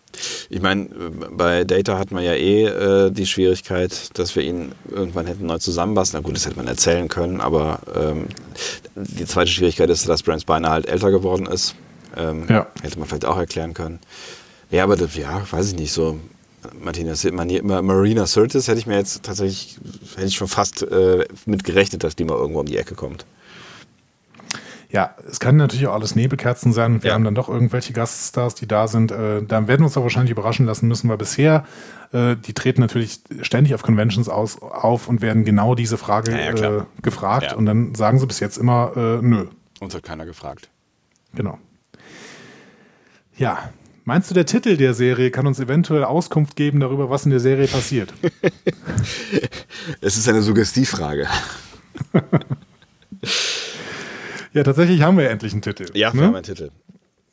S1: Ich meine, bei Data hatten wir ja eh äh, die Schwierigkeit, dass wir ihn irgendwann hätten neu zusammenbasteln. Na gut, das hätte man erzählen können, aber ähm, die zweite Schwierigkeit ist, dass Brent Spiner halt älter geworden ist. Ähm, ja. Hätte man vielleicht auch erklären können. Ja, aber das, ja, weiß ich nicht, so Martina, Marina Sirtis hätte ich mir jetzt tatsächlich, hätte ich schon fast äh, mit gerechnet, dass die mal irgendwo um die Ecke kommt.
S2: Ja, es kann natürlich auch alles Nebelkerzen sein. Wir ja. haben dann doch irgendwelche Gaststars, die da sind. Äh, da werden wir uns auch wahrscheinlich überraschen lassen müssen, weil bisher, äh, die treten natürlich ständig auf Conventions aus, auf und werden genau diese Frage ja, äh, gefragt. Und dann sagen sie bis jetzt immer, äh, nö.
S1: Uns hat keiner gefragt.
S2: Genau. Ja, Meinst du, der Titel der Serie kann uns eventuell Auskunft geben darüber, was in der Serie passiert?
S1: es ist eine Suggestivfrage.
S2: Ja, tatsächlich haben wir endlich einen Titel.
S1: Ja, wir ne? haben einen Titel.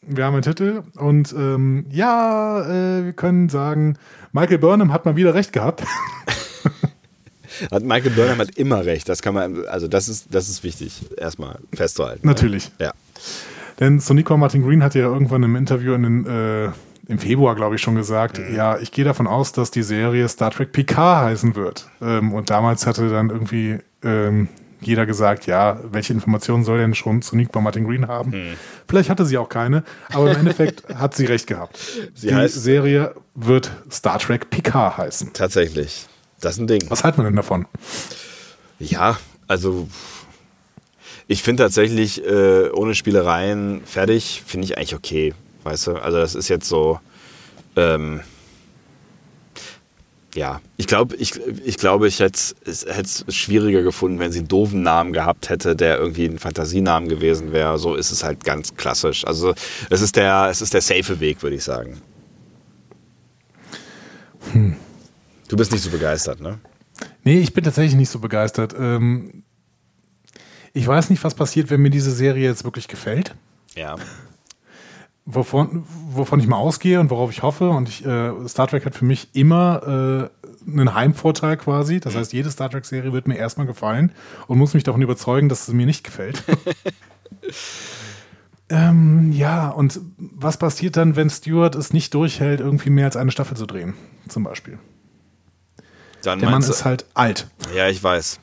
S2: Wir haben einen Titel und ähm, ja, äh, wir können sagen, Michael Burnham hat mal wieder recht gehabt.
S1: Michael Burnham hat immer recht. Das kann man, also das ist, das ist wichtig, erstmal festzuhalten.
S2: Natürlich.
S1: Ja.
S2: Denn Sonico Martin Green hat ja irgendwann im Interview in den, äh, im Februar, glaube ich, schon gesagt, mhm. ja, ich gehe davon aus, dass die Serie Star Trek Picard heißen wird. Ähm, und damals hatte dann irgendwie ähm, jeder gesagt, ja, welche Informationen soll denn schon Sonic bei Martin Green haben? Mhm. Vielleicht hatte sie auch keine, aber im Endeffekt hat sie recht gehabt. Sie die Serie wird Star Trek Picard heißen.
S1: Tatsächlich. Das ist ein Ding.
S2: Was halten wir denn davon?
S1: Ja, also ich finde tatsächlich, äh, ohne Spielereien fertig, finde ich eigentlich okay. Weißt du, also das ist jetzt so. Ähm, ja, ich glaube, ich, ich, glaube, ich hätte es schwieriger gefunden, wenn sie einen doofen Namen gehabt hätte, der irgendwie ein Fantasienamen gewesen wäre. So ist es halt ganz klassisch. Also es ist der, es ist der safe Weg, würde ich sagen. Hm. Du bist nicht so begeistert, ne?
S2: Nee, ich bin tatsächlich nicht so begeistert. Ähm, ich weiß nicht, was passiert, wenn mir diese Serie jetzt wirklich gefällt.
S1: Ja.
S2: Wovon, wovon ich mal ausgehe und worauf ich hoffe. Und ich, äh, Star Trek hat für mich immer äh, einen Heimvorteil quasi. Das heißt, jede Star Trek-Serie wird mir erstmal gefallen und muss mich davon überzeugen, dass es mir nicht gefällt. ähm, ja, und was passiert dann, wenn Stewart es nicht durchhält, irgendwie mehr als eine Staffel zu drehen, zum Beispiel? Dann Der Mann ist halt alt.
S1: Ja, ich weiß.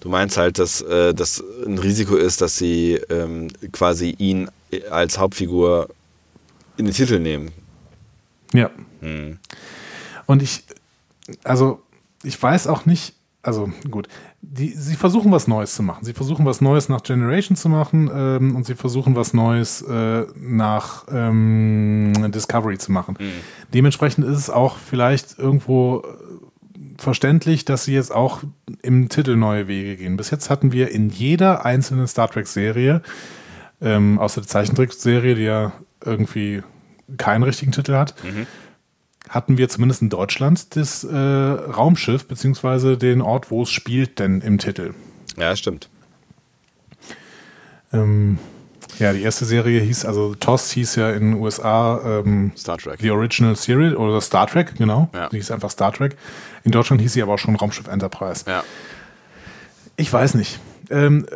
S1: Du meinst halt, dass äh, das ein Risiko ist, dass sie ähm, quasi ihn als Hauptfigur in den Titel nehmen.
S2: Ja. Hm. Und ich, also ich weiß auch nicht, also gut, die, sie versuchen was Neues zu machen. Sie versuchen was Neues nach Generation zu machen ähm, und sie versuchen was Neues äh, nach ähm, Discovery zu machen. Mhm. Dementsprechend ist es auch vielleicht irgendwo verständlich, dass sie jetzt auch im Titel neue Wege gehen. Bis jetzt hatten wir in jeder einzelnen Star Trek-Serie, ähm, außer der Zeichentrickserie, die ja irgendwie keinen richtigen Titel hat, mhm. hatten wir zumindest in Deutschland das äh, Raumschiff beziehungsweise den Ort, wo es spielt, denn im Titel.
S1: Ja, stimmt.
S2: Ähm, ja, die erste Serie hieß, also TOS hieß ja in den USA ähm,
S1: Star Trek.
S2: The Original Series oder Star Trek, genau. Ja. Die hieß einfach Star Trek. In Deutschland hieß sie aber auch schon Raumschiff Enterprise.
S1: Ja.
S2: Ich weiß nicht. Ähm, äh,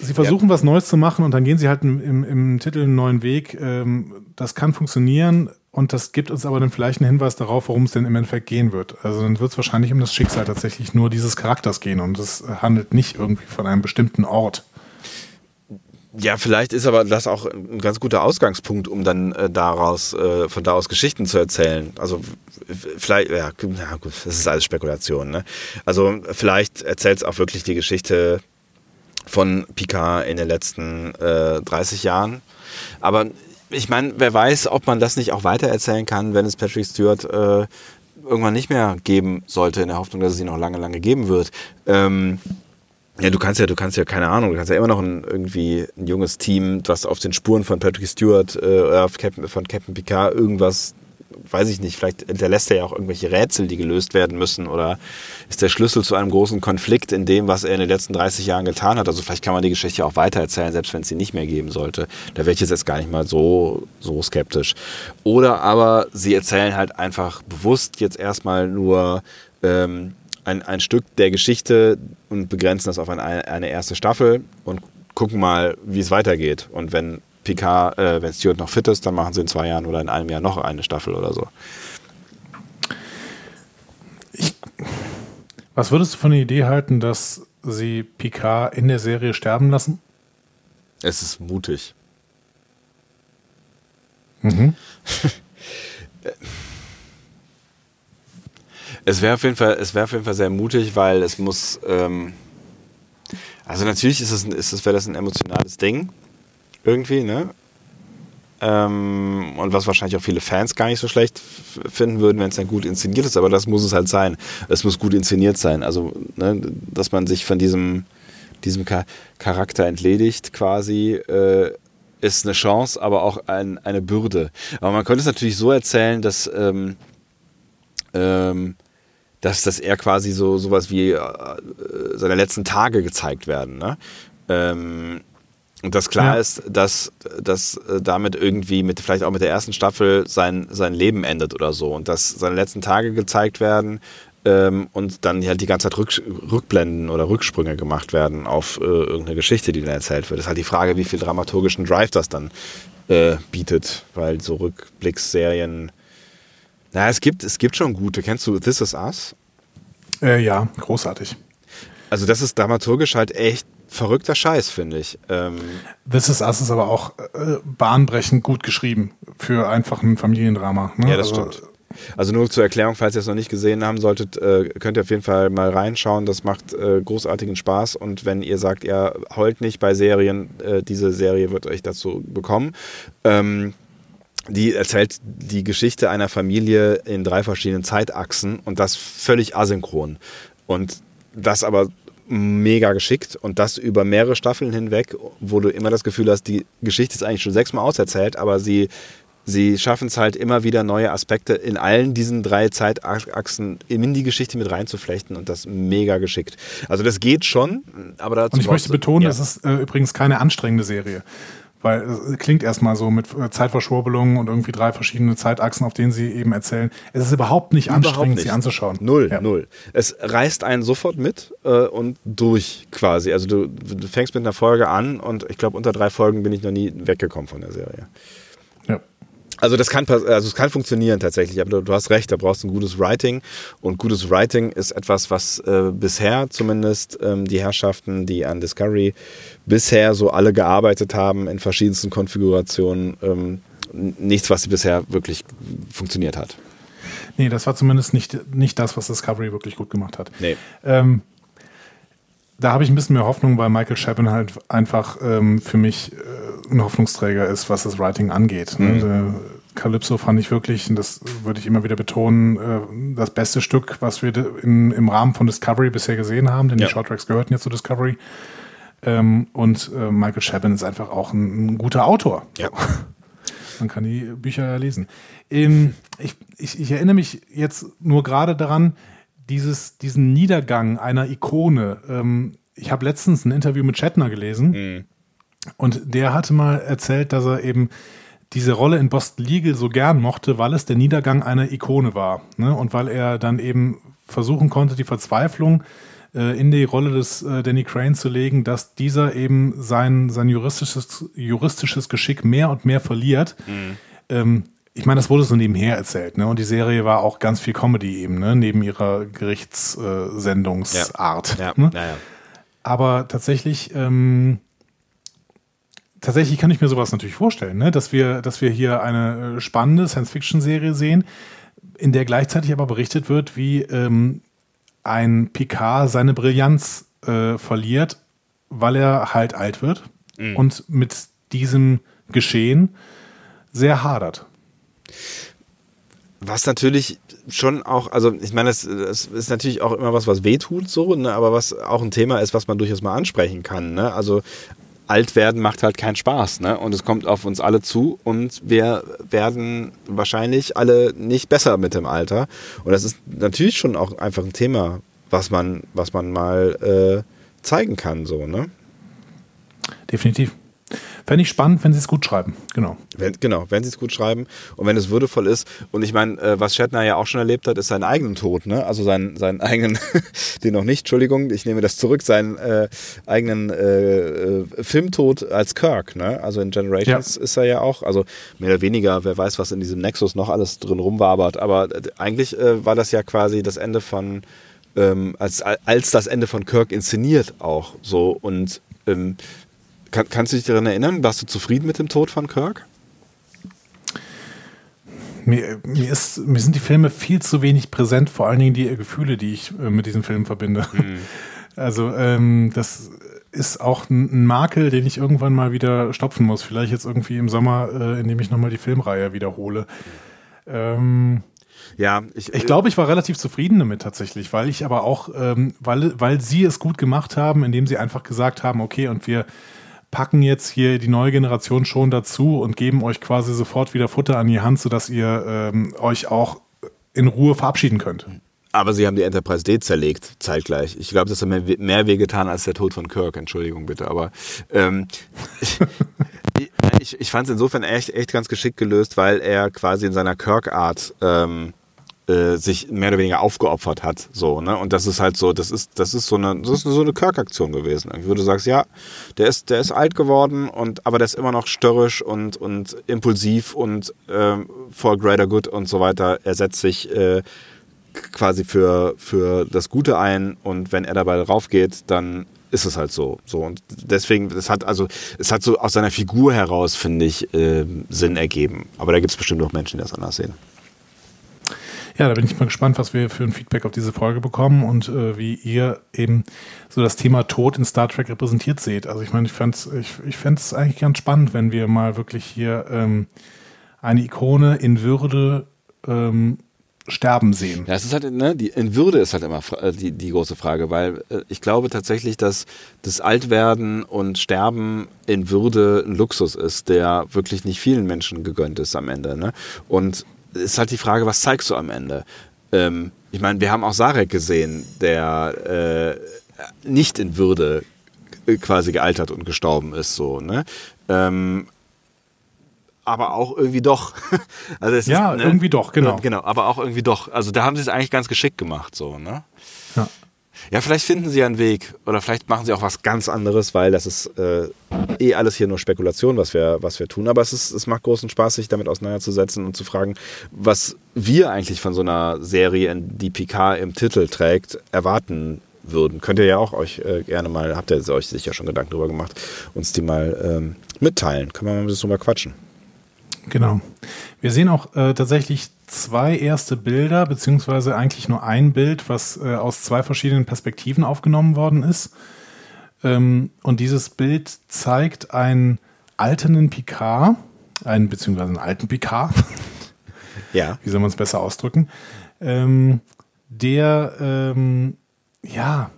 S2: sie versuchen ja. was Neues zu machen und dann gehen sie halt im, im Titel einen neuen Weg. Ähm, das kann funktionieren und das gibt uns aber dann vielleicht einen Hinweis darauf, worum es denn im Endeffekt gehen wird. Also dann wird es wahrscheinlich um das Schicksal tatsächlich nur dieses Charakters gehen und es handelt nicht irgendwie von einem bestimmten Ort.
S1: Ja, vielleicht ist aber das auch ein ganz guter Ausgangspunkt, um dann äh, daraus, äh, von da aus Geschichten zu erzählen. Also vielleicht, ja, ja gut, das ist alles Spekulation. Ne? Also vielleicht erzählt es auch wirklich die Geschichte von Picard in den letzten äh, 30 Jahren. Aber ich meine, wer weiß, ob man das nicht auch weitererzählen kann, wenn es Patrick Stewart äh, irgendwann nicht mehr geben sollte, in der Hoffnung, dass es ihn noch lange, lange geben wird. Ähm, ja, du kannst ja, du kannst ja, keine Ahnung, du kannst ja immer noch ein, irgendwie ein junges Team, was auf den Spuren von Patrick Stewart äh, von Captain Picard irgendwas, weiß ich nicht, vielleicht hinterlässt er ja auch irgendwelche Rätsel, die gelöst werden müssen oder ist der Schlüssel zu einem großen Konflikt in dem, was er in den letzten 30 Jahren getan hat. Also vielleicht kann man die Geschichte auch weitererzählen, selbst wenn es sie nicht mehr geben sollte. Da wäre ich jetzt gar nicht mal so, so skeptisch. Oder aber sie erzählen halt einfach bewusst jetzt erstmal nur ähm, ein, ein Stück der Geschichte und begrenzen das auf eine, eine erste Staffel und gucken mal, wie es weitergeht. Und wenn Picard, äh, wenn Stewart noch fit ist, dann machen sie in zwei Jahren oder in einem Jahr noch eine Staffel oder so.
S2: Ich, was würdest du von der Idee halten, dass sie Picard in der Serie sterben lassen?
S1: Es ist mutig.
S2: Mhm.
S1: Es wäre auf jeden Fall, es wäre auf jeden Fall sehr mutig, weil es muss, ähm, also natürlich ist es, ist es, wäre das ein emotionales Ding irgendwie, ne? Ähm, und was wahrscheinlich auch viele Fans gar nicht so schlecht finden würden, wenn es dann gut inszeniert ist, aber das muss es halt sein. Es muss gut inszeniert sein. Also, ne, dass man sich von diesem, diesem Charakter entledigt, quasi, äh, ist eine Chance, aber auch ein, eine Bürde. Aber man könnte es natürlich so erzählen, dass ähm, ähm, dass, dass er quasi so sowas wie äh, seine letzten Tage gezeigt werden. Ne? Ähm, und dass klar ja. ist, dass, dass äh, damit irgendwie mit, vielleicht auch mit der ersten Staffel sein, sein Leben endet oder so. Und dass seine letzten Tage gezeigt werden ähm, und dann halt die ganze Zeit Rück, Rückblenden oder Rücksprünge gemacht werden auf äh, irgendeine Geschichte, die dann erzählt wird. Das ist halt die Frage, wie viel dramaturgischen Drive das dann äh, bietet, weil so Rückblicksserien. Na, es gibt, es gibt schon gute. Kennst du This Is Us?
S2: Äh, ja, großartig.
S1: Also, das ist dramaturgisch halt echt verrückter Scheiß, finde ich. Ähm
S2: This Is Us ist aber auch äh, bahnbrechend gut geschrieben für einfach ein Familiendrama.
S1: Ne? Ja, das also, stimmt. Also nur zur Erklärung, falls ihr es noch nicht gesehen haben solltet, äh, könnt ihr auf jeden Fall mal reinschauen. Das macht äh, großartigen Spaß. Und wenn ihr sagt, ihr heult nicht bei Serien, äh, diese Serie wird euch dazu bekommen. Ähm, die erzählt die Geschichte einer Familie in drei verschiedenen Zeitachsen und das völlig asynchron. Und das aber mega geschickt und das über mehrere Staffeln hinweg, wo du immer das Gefühl hast, die Geschichte ist eigentlich schon sechsmal auserzählt, aber sie sie schaffen es halt immer wieder neue Aspekte in allen diesen drei Zeitachsen in die Geschichte mit reinzuflechten und das mega geschickt. Also das geht schon, aber dazu
S2: Und ich möchte betonen, ja. das ist äh, übrigens keine anstrengende Serie. Weil es klingt erstmal so mit äh, Zeitverschwurbelungen und irgendwie drei verschiedene Zeitachsen, auf denen sie eben erzählen. Es ist überhaupt nicht überhaupt anstrengend, nicht. sie anzuschauen.
S1: Null, ja. null. Es reißt einen sofort mit äh, und durch quasi. Also du, du fängst mit einer Folge an und ich glaube, unter drei Folgen bin ich noch nie weggekommen von der Serie. Also das kann, also es kann funktionieren tatsächlich, aber du, hast recht, da brauchst du ein gutes Writing und gutes Writing ist etwas, was äh, bisher zumindest ähm, die Herrschaften, die an Discovery bisher so alle gearbeitet haben in verschiedensten Konfigurationen, ähm, nichts, was bisher wirklich funktioniert hat.
S2: Nee, das war zumindest nicht, nicht das, was Discovery wirklich gut gemacht hat.
S1: Nee.
S2: Ähm, da habe ich ein bisschen mehr Hoffnung, weil Michael Chapin halt einfach ähm, für mich äh, ein Hoffnungsträger ist, was das Writing angeht. Ne? Mhm. Calypso fand ich wirklich, und das würde ich immer wieder betonen, äh, das beste Stück, was wir in, im Rahmen von Discovery bisher gesehen haben, denn ja. die Shorttracks gehörten ja zu Discovery. Ähm, und äh, Michael Chapin ist einfach auch ein, ein guter Autor.
S1: Ja.
S2: Man kann die Bücher ja lesen. Ähm, ich, ich, ich erinnere mich jetzt nur gerade daran, dieses, diesen Niedergang einer Ikone. Ähm, ich habe letztens ein Interview mit Shatner gelesen mhm. und der hatte mal erzählt, dass er eben diese Rolle in Boston Legal so gern mochte, weil es der Niedergang einer Ikone war. Ne? Und weil er dann eben versuchen konnte, die Verzweiflung äh, in die Rolle des äh, Danny Crane zu legen, dass dieser eben sein, sein juristisches, juristisches Geschick mehr und mehr verliert. Mhm. Ähm, ich meine, das wurde so nebenher erzählt, ne? Und die Serie war auch ganz viel Comedy eben, ne? Neben ihrer Gerichtssendungsart.
S1: Ja. Ja.
S2: Ne?
S1: Ja,
S2: Aber tatsächlich, ähm, tatsächlich kann ich mir sowas natürlich vorstellen, ne? dass, wir, dass wir hier eine äh, spannende Science-Fiction-Serie sehen, in der gleichzeitig aber berichtet wird, wie ähm, ein Picard seine Brillanz äh, verliert, weil er halt alt wird mhm. und mit diesem Geschehen sehr hadert.
S1: Was natürlich schon auch, also ich meine, es, es, ist natürlich auch immer was, was wehtut, so, ne, aber was auch ein Thema ist, was man durchaus mal ansprechen kann. Ne? Also alt werden macht halt keinen Spaß, ne? Und es kommt auf uns alle zu und wir werden wahrscheinlich alle nicht besser mit dem Alter. Und das ist natürlich schon auch einfach ein Thema, was man, was man mal äh, zeigen kann, so, ne?
S2: Definitiv. Fände ich spannend, wenn sie es gut schreiben. Genau.
S1: Wenn, genau, wenn sie es gut schreiben und wenn es würdevoll ist. Und ich meine, äh, was Shatner ja auch schon erlebt hat, ist seinen eigenen Tod, ne? Also seinen, seinen eigenen, den noch nicht, Entschuldigung, ich nehme das zurück, seinen äh, eigenen äh, äh, Filmtod als Kirk, ne? Also in Generations ja. ist er ja auch, also mehr oder weniger, wer weiß, was in diesem Nexus noch alles drin rumwabert. Aber äh, eigentlich äh, war das ja quasi das Ende von, ähm, als, als das Ende von Kirk inszeniert auch so. Und ähm, kann, kannst du dich daran erinnern? Warst du zufrieden mit dem Tod von Kirk?
S2: Mir, mir, ist, mir sind die Filme viel zu wenig präsent, vor allen Dingen die Gefühle, die ich äh, mit diesem Film verbinde. Mhm. Also ähm, das ist auch ein, Makel, den ich irgendwann mal wieder stopfen muss. Vielleicht jetzt irgendwie im Sommer, äh, indem ich nochmal die Filmreihe wiederhole. Ähm,
S1: ja,
S2: ich, ich glaube, ich war relativ zufrieden damit tatsächlich, weil ich aber auch, ähm, weil, weil sie es gut gemacht haben, indem sie einfach gesagt haben, okay, und wir packen jetzt hier die neue Generation schon dazu und geben euch quasi sofort wieder Futter an die Hand, sodass ihr ähm, euch auch in Ruhe verabschieden könnt.
S1: Aber sie haben die Enterprise D zerlegt, zeitgleich. Ich glaube, das hat mehr, mehr wehgetan als der Tod von Kirk. Entschuldigung bitte, aber ähm, ich, ich fand es insofern echt, echt ganz geschickt gelöst, weil er quasi in seiner Kirk-Art ähm, äh, sich mehr oder weniger aufgeopfert hat. So, ne? Und das ist halt so, das ist, das ist so eine, das ist so eine Kirk-Aktion gewesen. Wo du sagst, ja, der ist, der ist alt geworden und aber der ist immer noch störrisch und, und impulsiv und äh, for greater good und so weiter. Er setzt sich äh, quasi für, für das Gute ein und wenn er dabei raufgeht, dann ist es halt so. So und deswegen, es hat also, es hat so aus seiner Figur heraus, finde ich, äh, Sinn ergeben. Aber da gibt es bestimmt auch Menschen, die das anders sehen.
S2: Ja, da bin ich mal gespannt, was wir für ein Feedback auf diese Folge bekommen und äh, wie ihr eben so das Thema Tod in Star Trek repräsentiert seht. Also ich meine, ich fände es ich, ich eigentlich ganz spannend, wenn wir mal wirklich hier ähm, eine Ikone in Würde ähm, sterben sehen.
S1: Ja, es ist halt, ne, die, in Würde ist halt immer äh, die, die große Frage, weil äh, ich glaube tatsächlich, dass das Altwerden und Sterben in Würde ein Luxus ist, der wirklich nicht vielen Menschen gegönnt ist am Ende. Ne? Und ist halt die Frage, was zeigst du am Ende? Ähm, ich meine, wir haben auch Sarek gesehen, der äh, nicht in Würde quasi gealtert und gestorben ist, so, ne? Ähm, aber auch irgendwie doch.
S2: also ja, ist, ne? irgendwie doch, genau.
S1: Genau, aber auch irgendwie doch. Also da haben sie es eigentlich ganz geschickt gemacht, so, ne? Ja. Vielleicht finden sie einen Weg oder vielleicht machen sie auch was ganz anderes, weil das ist äh, eh alles hier nur Spekulation, was wir, was wir tun. Aber es, ist, es macht großen Spaß, sich damit auseinanderzusetzen und zu fragen, was wir eigentlich von so einer Serie, die PK im Titel trägt, erwarten würden. Könnt ihr ja auch euch äh, gerne mal, habt ihr euch sicher schon Gedanken darüber gemacht, uns die mal ähm, mitteilen. Können wir mal ein bisschen drüber quatschen.
S2: Genau. Wir sehen auch äh, tatsächlich zwei erste Bilder, beziehungsweise eigentlich nur ein Bild, was äh, aus zwei verschiedenen Perspektiven aufgenommen worden ist. Ähm, und dieses Bild zeigt einen alternden Picard, einen, beziehungsweise einen alten Picard. ja. Wie soll man es besser ausdrücken? Ähm, der, ähm, ja,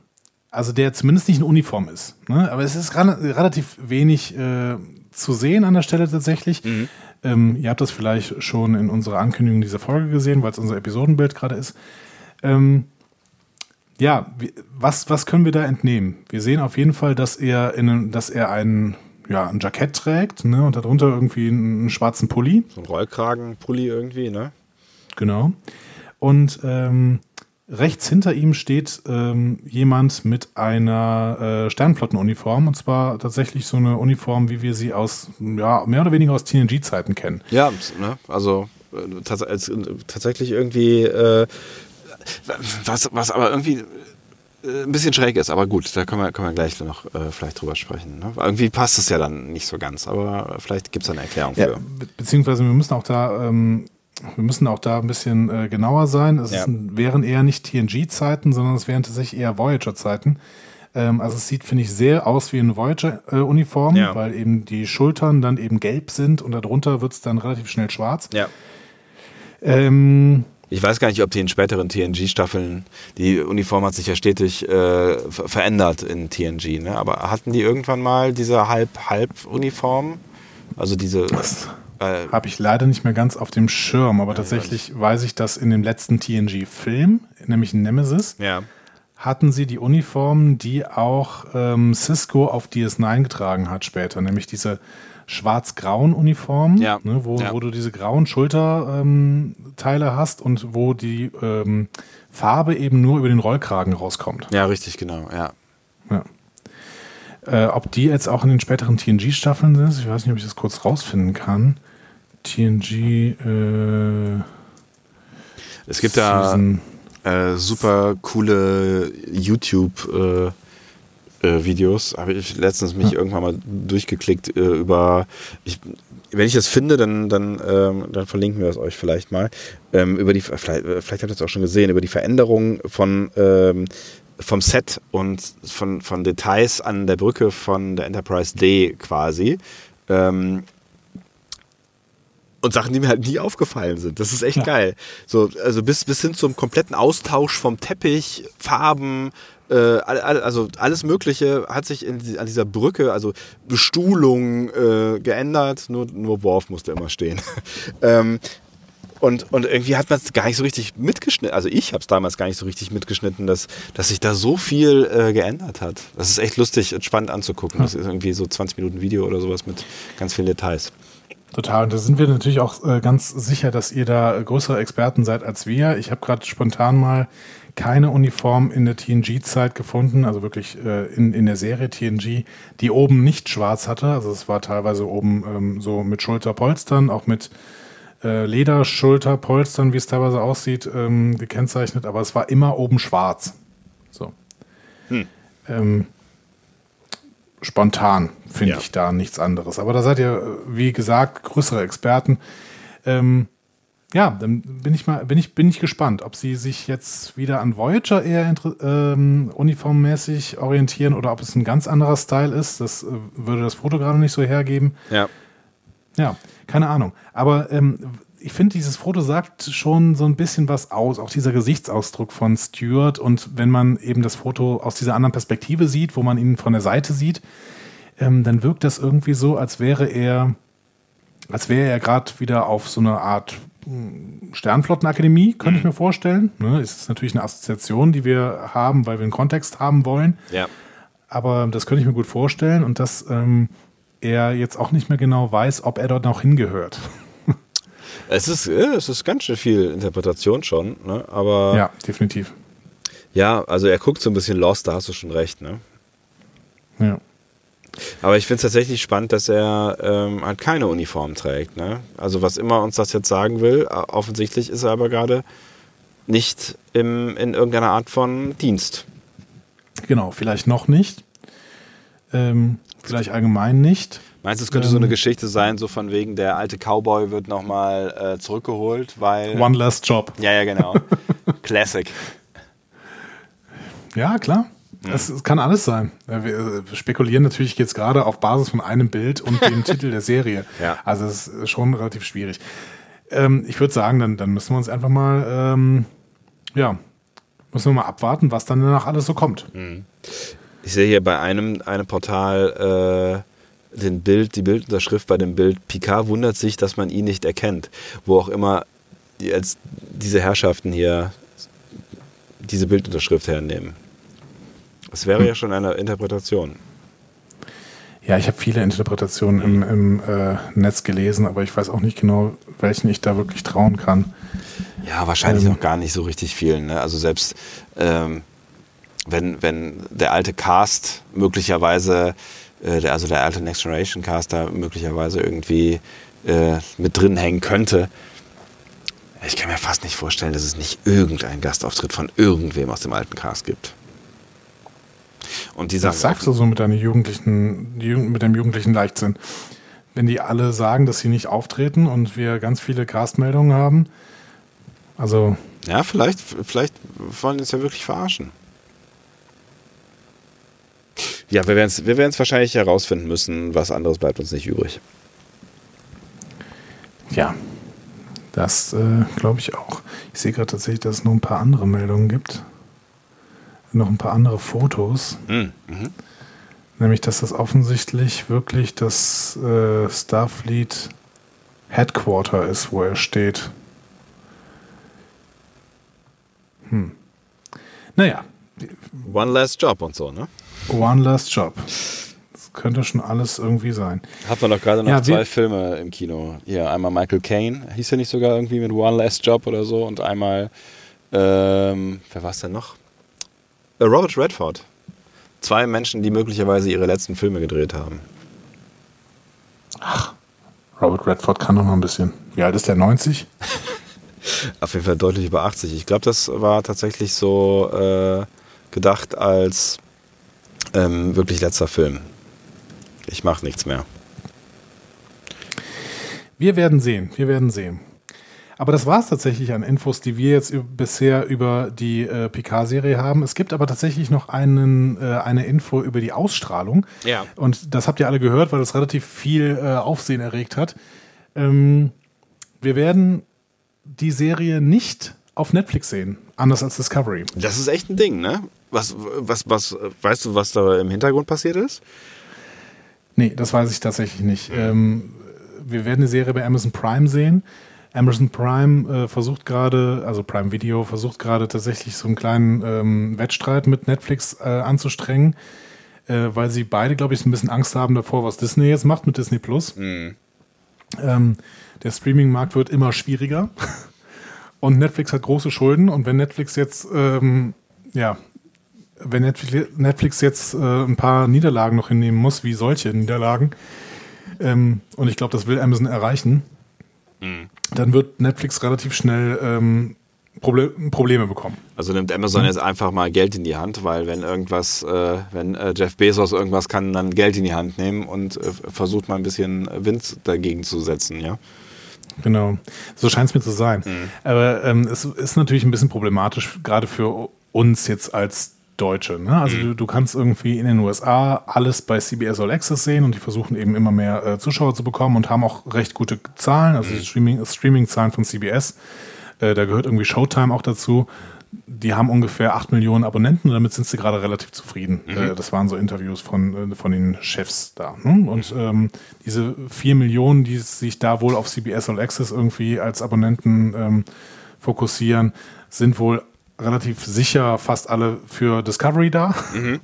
S2: also der zumindest nicht in Uniform ist. Ne? Aber es ist relativ wenig äh, zu sehen an der Stelle tatsächlich. Mhm. Ähm, ihr habt das vielleicht schon in unserer Ankündigung dieser Folge gesehen, weil es unser Episodenbild gerade ist. Ähm, ja, was, was können wir da entnehmen? Wir sehen auf jeden Fall, dass er, in, dass er ein, ja, ein Jackett trägt ne, und darunter irgendwie einen, einen schwarzen Pulli.
S1: So ein Rollkragenpulli irgendwie, ne?
S2: Genau. Und ähm, Rechts hinter ihm steht ähm, jemand mit einer äh, Sternflottenuniform und zwar tatsächlich so eine Uniform, wie wir sie aus, ja, mehr oder weniger aus TNG-Zeiten kennen.
S1: Ja, ne? also äh, tats als, äh, tatsächlich irgendwie, äh, was, was aber irgendwie ein bisschen schräg ist, aber gut, da können wir, können wir gleich noch äh, vielleicht drüber sprechen. Ne? Irgendwie passt es ja dann nicht so ganz, aber vielleicht gibt es eine Erklärung ja, für.
S2: Beziehungsweise wir müssen auch da ähm, wir müssen auch da ein bisschen äh, genauer sein. Es ja. ist, wären eher nicht TNG-Zeiten, sondern es wären tatsächlich eher Voyager-Zeiten. Ähm, also es sieht, finde ich, sehr aus wie eine Voyager-Uniform, ja. weil eben die Schultern dann eben gelb sind und darunter wird es dann relativ schnell schwarz.
S1: Ja. Ähm, ich weiß gar nicht, ob die in späteren TNG-Staffeln, die Uniform hat sich ja stetig äh, verändert in TNG, ne? aber hatten die irgendwann mal diese Halb-Halb-Uniform? Also diese.
S2: Was? Habe ich leider nicht mehr ganz auf dem Schirm, aber ja, tatsächlich weiß ich, dass in dem letzten TNG-Film, nämlich Nemesis,
S1: ja.
S2: hatten sie die Uniformen, die auch ähm, Cisco auf DS9 getragen hat später, nämlich diese schwarz-grauen Uniformen,
S1: ja.
S2: ne, wo, wo, du diese grauen Schulterteile ähm, hast und wo die ähm, Farbe eben nur über den Rollkragen rauskommt.
S1: Ja, richtig, genau, ja.
S2: ja. Äh, ob die jetzt auch in den späteren TNG-Staffeln sind, ich weiß nicht, ob ich das kurz rausfinden kann. TNG. Äh,
S1: es gibt Season. da äh, super coole YouTube. Äh, äh, Videos habe ich letztens mich ja. irgendwann mal durchgeklickt äh, über ich, wenn ich das finde, dann, dann, ähm, dann verlinken wir das euch vielleicht mal. Ähm, über die, vielleicht, vielleicht habt ihr das auch schon gesehen, über die Veränderung von ähm, vom Set und von, von Details an der Brücke von der Enterprise D quasi. Und Sachen, die mir halt nie aufgefallen sind. Das ist echt ja. geil. So, also bis, bis hin zum kompletten Austausch vom Teppich, Farben, äh, also alles Mögliche hat sich in, an dieser Brücke, also Bestuhlung äh, geändert. Nur, nur Worf musste immer stehen. ähm, und, und irgendwie hat man es gar nicht so richtig mitgeschnitten. Also ich habe es damals gar nicht so richtig mitgeschnitten, dass, dass sich da so viel äh, geändert hat. Das ist echt lustig und spannend anzugucken. Das ist irgendwie so 20 Minuten Video oder sowas mit ganz vielen Details.
S2: Total. Und da sind wir natürlich auch äh, ganz sicher, dass ihr da größere Experten seid als wir. Ich habe gerade spontan mal keine Uniform in der TNG-Zeit gefunden, also wirklich äh, in, in der Serie TNG, die oben nicht schwarz hatte. Also es war teilweise oben ähm, so mit Schulterpolstern, auch mit äh, Lederschulterpolstern, wie es teilweise aussieht, ähm, gekennzeichnet, aber es war immer oben schwarz. So. Hm. Ähm, spontan finde ja. ich da nichts anderes. Aber da seid ihr, wie gesagt, größere Experten. Ähm, ja, dann bin ich mal, bin ich, bin ich gespannt, ob sie sich jetzt wieder an Voyager eher ähm, uniformmäßig orientieren oder ob es ein ganz anderer Style ist. Das äh, würde das Foto gerade nicht so hergeben.
S1: Ja.
S2: Ja, keine Ahnung. Aber ähm, ich finde, dieses Foto sagt schon so ein bisschen was aus, auch dieser Gesichtsausdruck von Stuart. Und wenn man eben das Foto aus dieser anderen Perspektive sieht, wo man ihn von der Seite sieht, ähm, dann wirkt das irgendwie so, als wäre er, als wäre er gerade wieder auf so eine Art Sternflottenakademie, könnte ich mhm. mir vorstellen. Ne, es ist natürlich eine Assoziation, die wir haben, weil wir einen Kontext haben wollen.
S1: Ja.
S2: Aber das könnte ich mir gut vorstellen und dass ähm, er jetzt auch nicht mehr genau weiß, ob er dort noch hingehört.
S1: Es ist, es ist ganz schön viel Interpretation schon, ne? aber.
S2: Ja, definitiv.
S1: Ja, also er guckt so ein bisschen lost, da hast du schon recht, ne?
S2: Ja.
S1: Aber ich finde es tatsächlich spannend, dass er ähm, halt keine Uniform trägt. Ne? Also was immer uns das jetzt sagen will, offensichtlich ist er aber gerade nicht im, in irgendeiner Art von Dienst.
S2: Genau, vielleicht noch nicht. Ähm, vielleicht allgemein nicht.
S1: Meinst du, es könnte ähm, so eine ähm, Geschichte sein, so von wegen, der alte Cowboy wird nochmal äh, zurückgeholt, weil...
S2: One last job.
S1: Ja, ja, genau. Classic.
S2: Ja, klar. Es, es, kann alles sein. Wir spekulieren natürlich jetzt gerade auf Basis von einem Bild und dem Titel der Serie.
S1: Ja.
S2: Also es ist schon relativ schwierig. Ähm, ich würde sagen, dann, dann müssen wir uns einfach mal, ähm, ja, müssen wir mal abwarten, was dann danach alles so kommt.
S1: Mhm. Ich sehe hier bei einem, einem Portal äh, den Bild, die Bildunterschrift bei dem Bild Picard wundert sich, dass man ihn nicht erkennt. Wo auch immer die, als diese Herrschaften hier diese Bildunterschrift hernehmen. Das wäre ja schon eine Interpretation.
S2: Ja, ich habe viele Interpretationen im, im äh, Netz gelesen, aber ich weiß auch nicht genau, welchen ich da wirklich trauen kann.
S1: Ja, wahrscheinlich ähm, noch gar nicht so richtig vielen. Ne? Also selbst ähm, wenn, wenn der alte Cast möglicherweise, äh, der, also der alte Next Generation Cast da möglicherweise irgendwie äh, mit drin hängen könnte, ich kann mir fast nicht vorstellen, dass es nicht irgendeinen Gastauftritt von irgendwem aus dem alten Cast gibt. Und die
S2: sagen, Was sagst du so mit deinem jugendlichen, mit dem jugendlichen Leichtsinn? Wenn die alle sagen, dass sie nicht auftreten und wir ganz viele Castmeldungen haben, also.
S1: Ja, vielleicht, vielleicht wollen die uns ja wirklich verarschen. Ja, wir werden es wir wahrscheinlich herausfinden müssen. Was anderes bleibt uns nicht übrig.
S2: Ja, das äh, glaube ich auch. Ich sehe gerade tatsächlich, dass es noch ein paar andere Meldungen gibt noch ein paar andere Fotos.
S1: Mhm. Mhm.
S2: Nämlich, dass das offensichtlich wirklich das äh, Starfleet Headquarter ist, wo er steht. Hm. Naja.
S1: One Last Job und so, ne?
S2: One Last Job. Das könnte schon alles irgendwie sein.
S1: Hat man doch gerade noch ja, zwei Filme im Kino. Hier, einmal Michael Caine, hieß er nicht sogar irgendwie mit One Last Job oder so, und einmal, ähm, wer war es denn noch? Äh, Robert Redford. Zwei Menschen, die möglicherweise ihre letzten Filme gedreht haben.
S2: Ach, Robert Redford kann noch mal ein bisschen. Wie alt ist der? 90?
S1: Auf jeden Fall deutlich über 80. Ich glaube, das war tatsächlich so äh, gedacht als ähm, wirklich letzter Film. Ich mache nichts mehr.
S2: Wir werden sehen. Wir werden sehen. Aber das war es tatsächlich an Infos, die wir jetzt bisher über die äh, Picard-Serie haben. Es gibt aber tatsächlich noch einen, äh, eine Info über die Ausstrahlung.
S1: Ja.
S2: Und das habt ihr alle gehört, weil das relativ viel äh, Aufsehen erregt hat. Ähm, wir werden die Serie nicht auf Netflix sehen, anders als Discovery.
S1: Das ist echt ein Ding, ne? Was, was, was, weißt du, was da im Hintergrund passiert ist?
S2: Nee, das weiß ich tatsächlich nicht. Ähm, wir werden die Serie bei Amazon Prime sehen. Amazon Prime äh, versucht gerade, also Prime Video versucht gerade tatsächlich so einen kleinen ähm, Wettstreit mit Netflix äh, anzustrengen, äh, weil sie beide, glaube ich, ein bisschen Angst haben davor, was Disney jetzt macht mit Disney Plus.
S1: Mhm.
S2: Ähm, der Streaming-Markt wird immer schwieriger und Netflix hat große Schulden und wenn Netflix jetzt, ähm, ja, wenn Netflix jetzt äh, ein paar Niederlagen noch hinnehmen muss, wie solche Niederlagen, ähm, und ich glaube, das will Amazon erreichen, mhm. dann wird Netflix relativ schnell ähm, Proble Probleme bekommen.
S1: Also nimmt Amazon mhm. jetzt einfach mal Geld in die Hand, weil wenn irgendwas, äh, wenn äh, Jeff Bezos irgendwas kann, dann Geld in die Hand nehmen und äh, versucht mal ein bisschen Wind dagegen zu setzen, ja.
S2: Genau, so scheint es mir zu sein. Mhm. Aber ähm, es ist natürlich ein bisschen problematisch, gerade für uns jetzt als Deutsche. Ne? Also mhm. du, du, kannst irgendwie in den USA alles bei CBS All Access sehen und die versuchen eben immer mehr äh, Zuschauer zu bekommen und haben auch recht gute Zahlen, also mhm. Streaming, Streaming-Zahlen von CBS. Äh, da gehört irgendwie Showtime auch dazu. Die haben ungefähr 8 Millionen Abonnenten und damit sind sie gerade relativ zufrieden. Mhm. Äh, das waren so Interviews von, äh, von den Chefs da. Ne? Und ähm, diese 4 Millionen, die sich da wohl auf CBS All Access irgendwie als Abonnenten ähm, fokussieren, sind wohl relativ sicher fast alle für Discovery da. Mhm.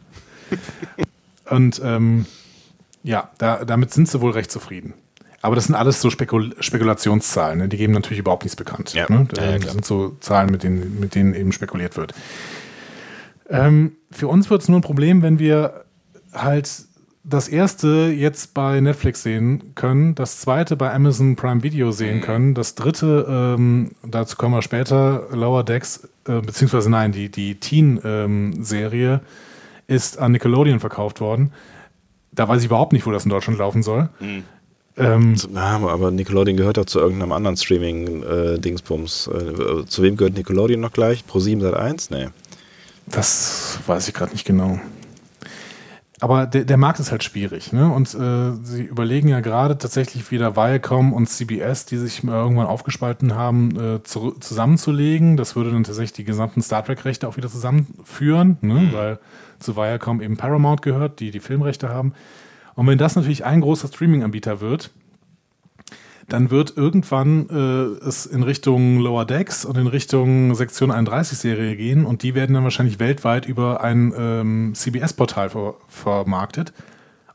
S2: und ähm, ja, da, damit sind sie wohl recht zufrieden. Aber das sind alles so Spekul Spekulationszahlen, ne? die geben natürlich überhaupt nichts bekannt. Ja. Ne? Ja, das sind so Zahlen, mit denen, mit denen eben spekuliert wird. Ähm, für uns wird es nur ein Problem, wenn wir halt das erste jetzt bei Netflix sehen können, das zweite bei Amazon Prime Video sehen mhm. können, das dritte, ähm, dazu kommen wir später, Lower Decks, äh, beziehungsweise nein, die, die Teen-Serie ähm, ist an Nickelodeon verkauft worden. Da weiß ich überhaupt nicht, wo das in Deutschland laufen soll. Mhm.
S1: Ähm, aber Nickelodeon gehört doch zu irgendeinem anderen Streaming-Dingsbums. Äh, zu wem gehört Nickelodeon noch gleich? Pro 7 seit 1? Nee.
S2: Das weiß ich gerade nicht genau. Aber der, der Markt ist halt schwierig. Ne? Und äh, sie überlegen ja gerade tatsächlich wieder Viacom und CBS, die sich irgendwann aufgespalten haben, äh, zu, zusammenzulegen. Das würde dann tatsächlich die gesamten Star Trek-Rechte auch wieder zusammenführen, ne? Mhm. weil zu Viacom eben Paramount gehört, die die Filmrechte haben. Und wenn das natürlich ein großer Streaming-Anbieter wird, dann wird irgendwann äh, es in Richtung Lower Decks und in Richtung Sektion 31 Serie gehen und die werden dann wahrscheinlich weltweit über ein ähm, CBS-Portal ver vermarktet.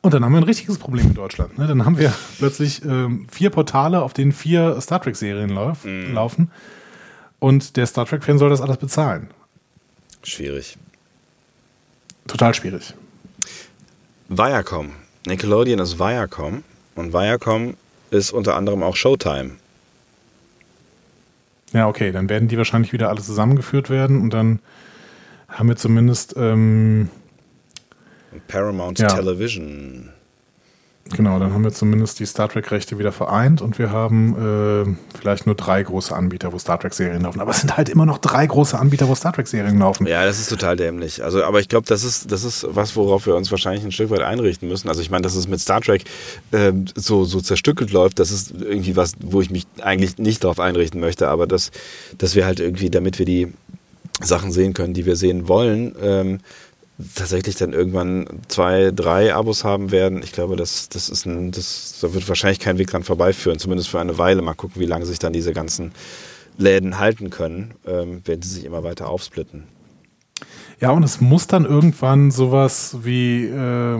S2: Und dann haben wir ein richtiges Problem in Deutschland. Ne? Dann haben wir plötzlich ähm, vier Portale, auf denen vier Star Trek-Serien lauf mm. laufen. Und der Star Trek-Fan soll das alles bezahlen.
S1: Schwierig.
S2: Total schwierig.
S1: Viacom Nickelodeon ist Viacom und Viacom ist unter anderem auch Showtime.
S2: Ja, okay, dann werden die wahrscheinlich wieder alle zusammengeführt werden und dann haben wir zumindest ähm,
S1: Paramount ja. Television.
S2: Genau, dann haben wir zumindest die Star Trek-Rechte wieder vereint und wir haben äh, vielleicht nur drei große Anbieter, wo Star Trek-Serien laufen. Aber es sind halt immer noch drei große Anbieter, wo Star Trek-Serien laufen.
S1: Ja, das ist total dämlich. Also, aber ich glaube, das ist, das ist was, worauf wir uns wahrscheinlich ein Stück weit einrichten müssen. Also ich meine, dass es mit Star Trek äh, so, so zerstückelt läuft, das ist irgendwie was, wo ich mich eigentlich nicht darauf einrichten möchte, aber dass, dass wir halt irgendwie, damit wir die Sachen sehen können, die wir sehen wollen, ähm, tatsächlich dann irgendwann zwei, drei Abos haben werden. Ich glaube, das, das ist ein, das, da wird wahrscheinlich kein Weg dran vorbeiführen, zumindest für eine Weile. Mal gucken, wie lange sich dann diese ganzen Läden halten können, ähm, wenn sie sich immer weiter aufsplitten.
S2: Ja, und es muss dann irgendwann sowas wie, äh,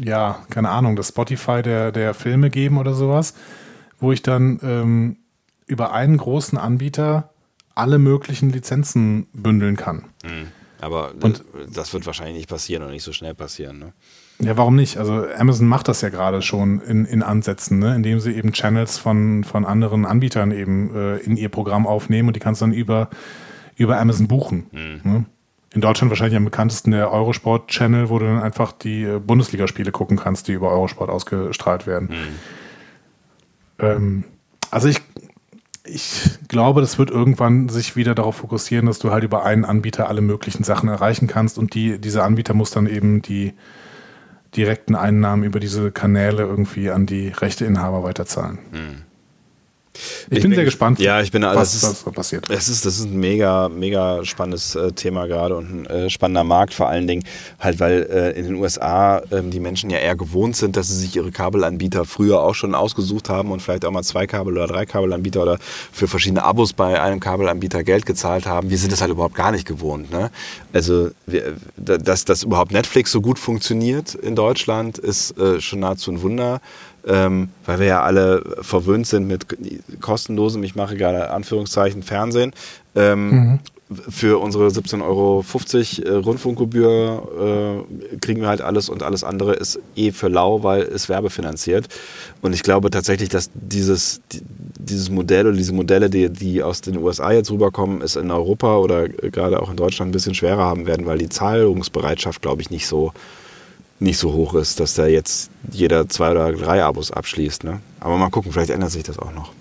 S2: ja, keine Ahnung, das Spotify der, der Filme geben oder sowas, wo ich dann ähm, über einen großen Anbieter alle möglichen Lizenzen bündeln kann.
S1: Mhm. Aber und, das wird wahrscheinlich nicht passieren und nicht so schnell passieren. Ne?
S2: Ja, warum nicht? Also Amazon macht das ja gerade schon in, in Ansätzen, ne? indem sie eben Channels von, von anderen Anbietern eben äh, in ihr Programm aufnehmen und die kannst du dann über, über Amazon buchen. Mhm. Ne? In Deutschland wahrscheinlich am bekanntesten der Eurosport-Channel, wo du dann einfach die äh, Bundesligaspiele gucken kannst, die über Eurosport ausgestrahlt werden. Mhm. Ähm, also ich, ich glaube, das wird irgendwann sich wieder darauf fokussieren, dass du halt über einen Anbieter alle möglichen Sachen erreichen kannst und die, dieser Anbieter muss dann eben die direkten Einnahmen über diese Kanäle irgendwie an die Rechteinhaber weiterzahlen. Hm. Ich, ich bin, sehr gespannt,
S1: ja, ich bin,
S2: was, ist, was passiert.
S1: Das ist, das ist ein mega, mega spannendes äh, Thema gerade und ein äh, spannender Markt vor allen Dingen, halt weil äh, in den USA ähm, die Menschen ja eher gewohnt sind, dass sie sich ihre Kabelanbieter früher auch schon ausgesucht haben und vielleicht auch mal zwei Kabel- oder drei Kabelanbieter oder für verschiedene Abos bei einem Kabelanbieter Geld gezahlt haben. Wir sind das halt überhaupt gar nicht gewohnt. Ne? Also, wir, dass, dass überhaupt Netflix so gut funktioniert in Deutschland, ist äh, schon nahezu ein Wunder ähm, weil wir ja alle verwöhnt sind mit kostenlosem, ich mache gerade Anführungszeichen, Fernsehen. Ähm, mhm für unsere 17,50 Euro äh, Rundfunkgebühr äh, kriegen wir halt alles und alles andere ist eh für lau, weil es werbefinanziert. Und ich glaube tatsächlich, dass dieses, dieses Modell oder diese Modelle, die, die aus den USA jetzt rüberkommen, es in Europa oder gerade auch in Deutschland ein bisschen schwerer haben werden, weil die Zahlungsbereitschaft, glaube ich, nicht so, nicht so hoch ist, dass da jetzt jeder zwei oder drei Abos abschließt. Ne? Aber mal gucken, vielleicht ändert sich das auch noch.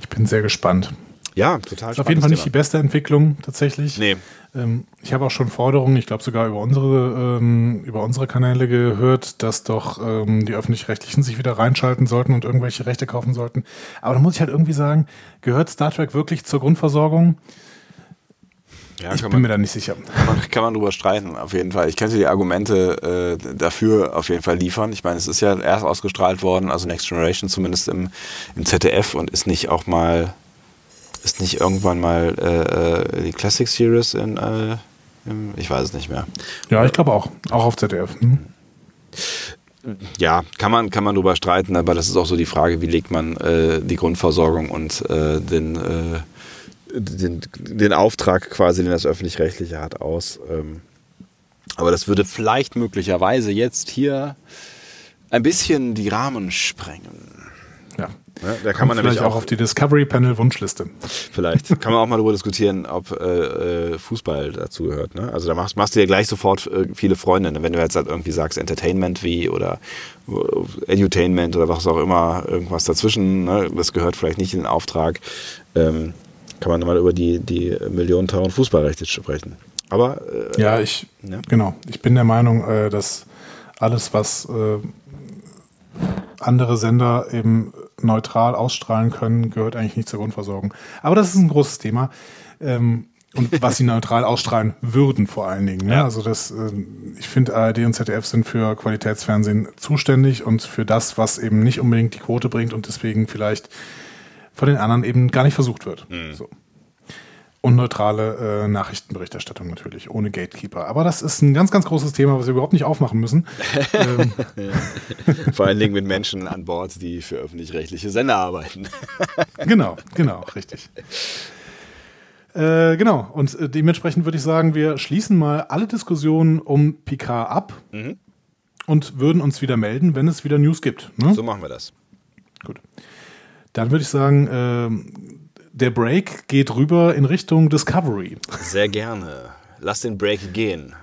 S2: Ich bin sehr gespannt.
S1: Ja, total.
S2: Ist auf jeden Fall nicht Thema. die beste Entwicklung tatsächlich.
S1: Nee.
S2: Ähm, ich habe auch schon Forderungen, ich glaube sogar über unsere, ähm, über unsere Kanäle gehört, dass doch ähm, die Öffentlich-Rechtlichen sich wieder reinschalten sollten und irgendwelche Rechte kaufen sollten. Aber da muss ich halt irgendwie sagen, gehört Star Trek wirklich zur Grundversorgung? Ja, ich bin man, mir da nicht sicher.
S1: Kann man, kann man drüber streiten, auf jeden Fall. Ich könnte die Argumente äh, dafür auf jeden Fall liefern. Ich meine, es ist ja erst ausgestrahlt worden, also Next Generation zumindest im, im ZDF und ist nicht auch mal ist nicht irgendwann mal äh, äh, die Classic Series in, äh, im, ich weiß es nicht mehr.
S2: Ja, ich glaube auch. Auch auf ZDF. Hm?
S1: Ja, kann man, kann man drüber streiten, aber das ist auch so die Frage, wie legt man äh, die Grundversorgung und äh, den, den, den Auftrag quasi, den das Öffentlich-Rechtliche hat, aus. Ähm, aber das würde vielleicht möglicherweise jetzt hier ein bisschen die Rahmen sprengen.
S2: Ja. Ja, da kann man nämlich auch auf die Discovery Panel Wunschliste.
S1: Vielleicht kann man auch mal darüber diskutieren, ob äh, äh, Fußball dazu gehört. Ne? Also da machst, machst du ja gleich sofort äh, viele Freunde. Ne? Wenn du jetzt halt irgendwie sagst Entertainment wie oder äh, Edutainment oder was auch immer, irgendwas dazwischen, ne? das gehört vielleicht nicht in den Auftrag, ähm, kann man mal über die, die millionenteuren Fußballrechte sprechen. Aber
S2: äh, ja, ich ja? genau. Ich bin der Meinung, äh, dass alles, was andere Sender eben neutral ausstrahlen können, gehört eigentlich nicht zur Grundversorgung. Aber das ist ein großes Thema. Ähm, und was sie neutral ausstrahlen würden vor allen Dingen. Ne? Ja. Also das, äh, ich finde, ARD und ZDF sind für Qualitätsfernsehen zuständig und für das, was eben nicht unbedingt die Quote bringt und deswegen vielleicht von den anderen eben gar nicht versucht wird. Mhm. So. Und neutrale äh, Nachrichtenberichterstattung natürlich, ohne Gatekeeper. Aber das ist ein ganz, ganz großes Thema, was wir überhaupt nicht aufmachen müssen. ähm.
S1: Vor allen Dingen mit Menschen an Bord, die für öffentlich-rechtliche Sender arbeiten.
S2: genau, genau, richtig. Äh, genau, und äh, dementsprechend würde ich sagen, wir schließen mal alle Diskussionen um Picard ab mhm. und würden uns wieder melden, wenn es wieder News gibt.
S1: Ne? So machen wir das.
S2: Gut. Dann würde ich sagen, ähm, der Break geht rüber in Richtung Discovery.
S1: Sehr gerne. Lass den Break gehen.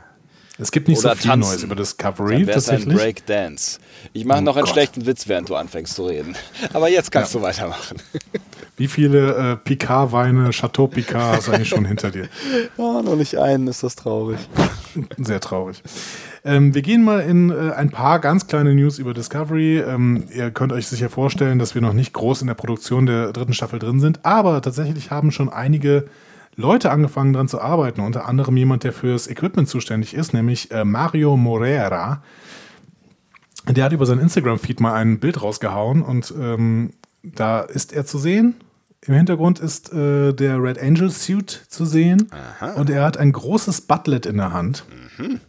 S2: Es gibt nicht Oder so viel tanzen. Neues über Discovery.
S1: Dann tatsächlich. ein Breakdance. Ich mache oh noch einen Gott. schlechten Witz, während du anfängst zu reden. Aber jetzt kannst ja. du weitermachen.
S2: Wie viele äh, Picard-Weine, Chateau Picard hast du eigentlich schon hinter dir?
S1: Oh, noch nicht einen, ist das traurig.
S2: Sehr traurig. Ähm, wir gehen mal in äh, ein paar ganz kleine News über Discovery. Ähm, ihr könnt euch sicher vorstellen, dass wir noch nicht groß in der Produktion der dritten Staffel drin sind, aber tatsächlich haben schon einige Leute angefangen daran zu arbeiten. Unter anderem jemand, der fürs Equipment zuständig ist, nämlich äh, Mario Morera. Der hat über sein Instagram-Feed mal ein Bild rausgehauen und ähm, da ist er zu sehen. Im Hintergrund ist äh, der Red Angel Suit zu sehen Aha. und er hat ein großes Butlet in der Hand. Mhm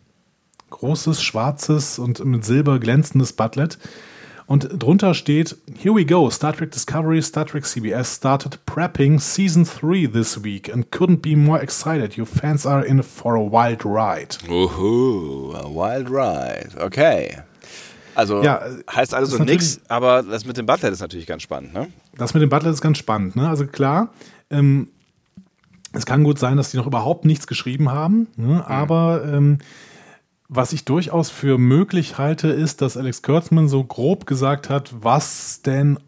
S2: großes, schwarzes und mit Silber glänzendes Butlet. Und drunter steht: Here we go. Star Trek Discovery, Star Trek CBS started prepping Season 3 this week and couldn't be more excited. You fans are in for a wild ride.
S1: Uhu, a wild ride. Okay. Also ja, heißt also nichts, aber das mit dem Butler ist natürlich ganz spannend, ne?
S2: Das mit dem Butler ist ganz spannend, ne? Also klar, ähm, es kann gut sein, dass die noch überhaupt nichts geschrieben haben, ne? mhm. aber ähm, was ich durchaus für möglich halte, ist, dass Alex Kurtzman so grob gesagt hat, was denn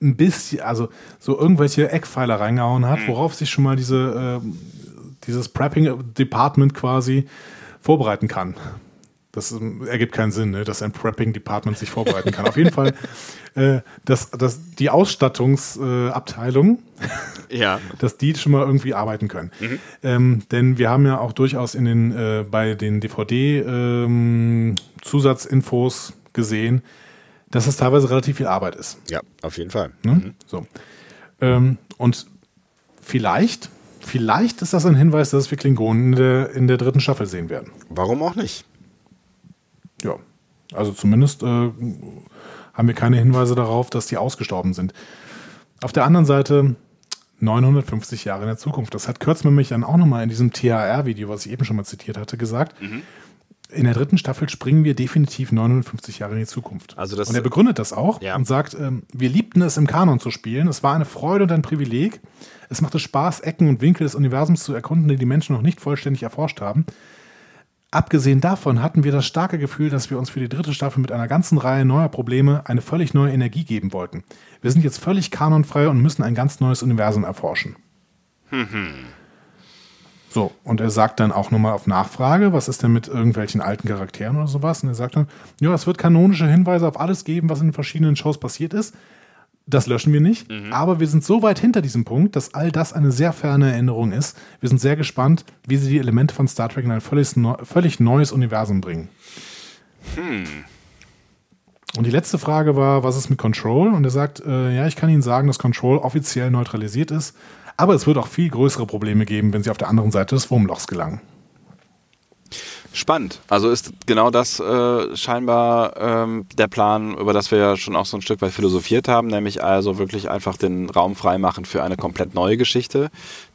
S2: ein bisschen, also so irgendwelche Eckpfeiler reingehauen hat, mhm. worauf sich schon mal diese, äh, dieses Prepping-Department quasi vorbereiten kann. Das ähm, ergibt keinen Sinn, ne, dass ein Prepping-Department sich vorbereiten kann. Auf jeden Fall, äh, dass, dass die Ausstattungsabteilung,
S1: äh, ja.
S2: dass die schon mal irgendwie arbeiten können. Mhm. Ähm, denn wir haben ja auch durchaus in den, äh, bei den DVD-Zusatzinfos ähm, gesehen, dass es teilweise relativ viel Arbeit ist.
S1: Ja, auf jeden Fall.
S2: Ne? Mhm. So. Ähm, und vielleicht, vielleicht ist das ein Hinweis, dass wir Klingonen in der, in der dritten Staffel sehen werden.
S1: Warum auch nicht?
S2: Ja, also zumindest äh, haben wir keine Hinweise darauf, dass die ausgestorben sind. Auf der anderen Seite 950 Jahre in der Zukunft. Das hat Kurtzman mich dann auch nochmal in diesem THR-Video, was ich eben schon mal zitiert hatte, gesagt. Mhm. In der dritten Staffel springen wir definitiv 950 Jahre in die Zukunft.
S1: Also das
S2: und er begründet das auch
S1: ja.
S2: und sagt, ähm, wir liebten es im Kanon zu spielen. Es war eine Freude und ein Privileg. Es machte Spaß, Ecken und Winkel des Universums zu erkunden, die die Menschen noch nicht vollständig erforscht haben. Abgesehen davon hatten wir das starke Gefühl, dass wir uns für die dritte Staffel mit einer ganzen Reihe neuer Probleme eine völlig neue Energie geben wollten. Wir sind jetzt völlig kanonfrei und müssen ein ganz neues Universum erforschen. So, und er sagt dann auch nochmal auf Nachfrage, was ist denn mit irgendwelchen alten Charakteren oder sowas? Und er sagt dann, ja, es wird kanonische Hinweise auf alles geben, was in verschiedenen Shows passiert ist. Das löschen wir nicht, mhm. aber wir sind so weit hinter diesem Punkt, dass all das eine sehr ferne Erinnerung ist. Wir sind sehr gespannt, wie sie die Elemente von Star Trek in ein völlig, völlig neues Universum bringen. Hm. Und die letzte Frage war, was ist mit Control? Und er sagt, äh, ja, ich kann Ihnen sagen, dass Control offiziell neutralisiert ist, aber es wird auch viel größere Probleme geben, wenn sie auf der anderen Seite des Wurmlochs gelangen.
S1: Spannend. Also ist genau das äh, scheinbar ähm, der Plan, über das wir ja schon auch so ein Stück weit philosophiert haben, nämlich also wirklich einfach den Raum freimachen für eine komplett neue Geschichte,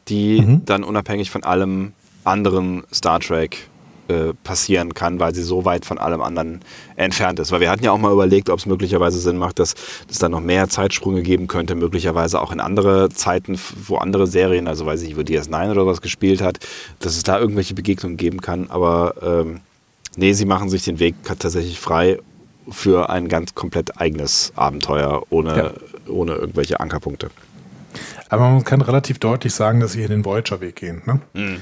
S1: die mhm. dann unabhängig von allem anderen Star Trek äh, passieren kann, weil sie so weit von allem anderen entfernt ist. Weil wir hatten ja auch mal überlegt, ob es möglicherweise Sinn macht, dass es da noch mehr Zeitsprünge geben könnte, möglicherweise auch in andere Zeiten, wo andere Serien, also weiß ich, wo DS9 oder was gespielt hat, dass es da irgendwelche Begegnungen geben kann. Aber ähm, nee, sie machen sich den Weg tatsächlich frei für ein ganz komplett eigenes Abenteuer ohne, ja. ohne irgendwelche Ankerpunkte.
S2: Aber man kann relativ deutlich sagen, dass sie hier den Voyager-Weg gehen. Ne? Mhm.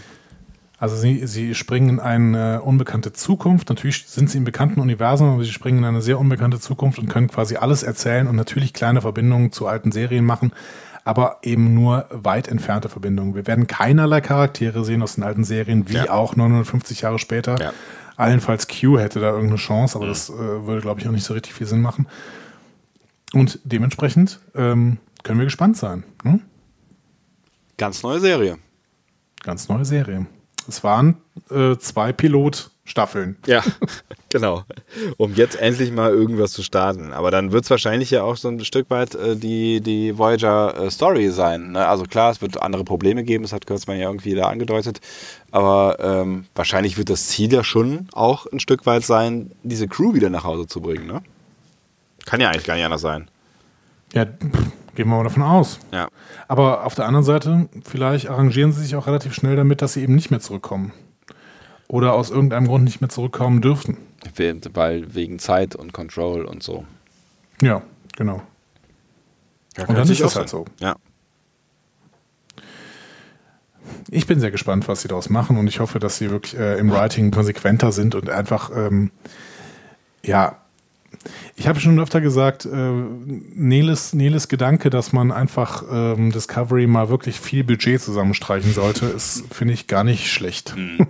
S2: Also sie, sie springen in eine unbekannte Zukunft. Natürlich sind sie im bekannten Universum, aber sie springen in eine sehr unbekannte Zukunft und können quasi alles erzählen und natürlich kleine Verbindungen zu alten Serien machen, aber eben nur weit entfernte Verbindungen. Wir werden keinerlei Charaktere sehen aus den alten Serien, wie ja. auch 950 Jahre später. Ja. Allenfalls Q hätte da irgendeine Chance, aber mhm. das äh, würde, glaube ich, auch nicht so richtig viel Sinn machen. Und dementsprechend ähm, können wir gespannt sein. Hm?
S1: Ganz neue Serie.
S2: Ganz neue Serie. Es waren äh, zwei Pilotstaffeln.
S1: Ja, genau. Um jetzt endlich mal irgendwas zu starten. Aber dann wird es wahrscheinlich ja auch so ein Stück weit äh, die, die Voyager-Story äh, sein. Ne? Also klar, es wird andere Probleme geben, das hat Kurzmann ja irgendwie da angedeutet. Aber ähm, wahrscheinlich wird das Ziel ja schon auch ein Stück weit sein, diese Crew wieder nach Hause zu bringen. Ne? Kann ja eigentlich gar nicht anders sein.
S2: Ja, Gehen wir mal davon aus.
S1: Ja.
S2: Aber auf der anderen Seite, vielleicht arrangieren sie sich auch relativ schnell damit, dass sie eben nicht mehr zurückkommen. Oder aus irgendeinem Grund nicht mehr zurückkommen dürften.
S1: Weil wegen Zeit und Control und so.
S2: Ja, genau.
S1: Ja, und dann ist es halt so.
S2: Ja. Ich bin sehr gespannt, was sie daraus machen und ich hoffe, dass sie wirklich äh, im Writing konsequenter sind und einfach ähm, ja ich habe schon öfter gesagt, äh, Neles, Neles Gedanke, dass man einfach ähm, Discovery mal wirklich viel Budget zusammenstreichen sollte, ist, finde ich, gar nicht schlecht.
S1: Mhm.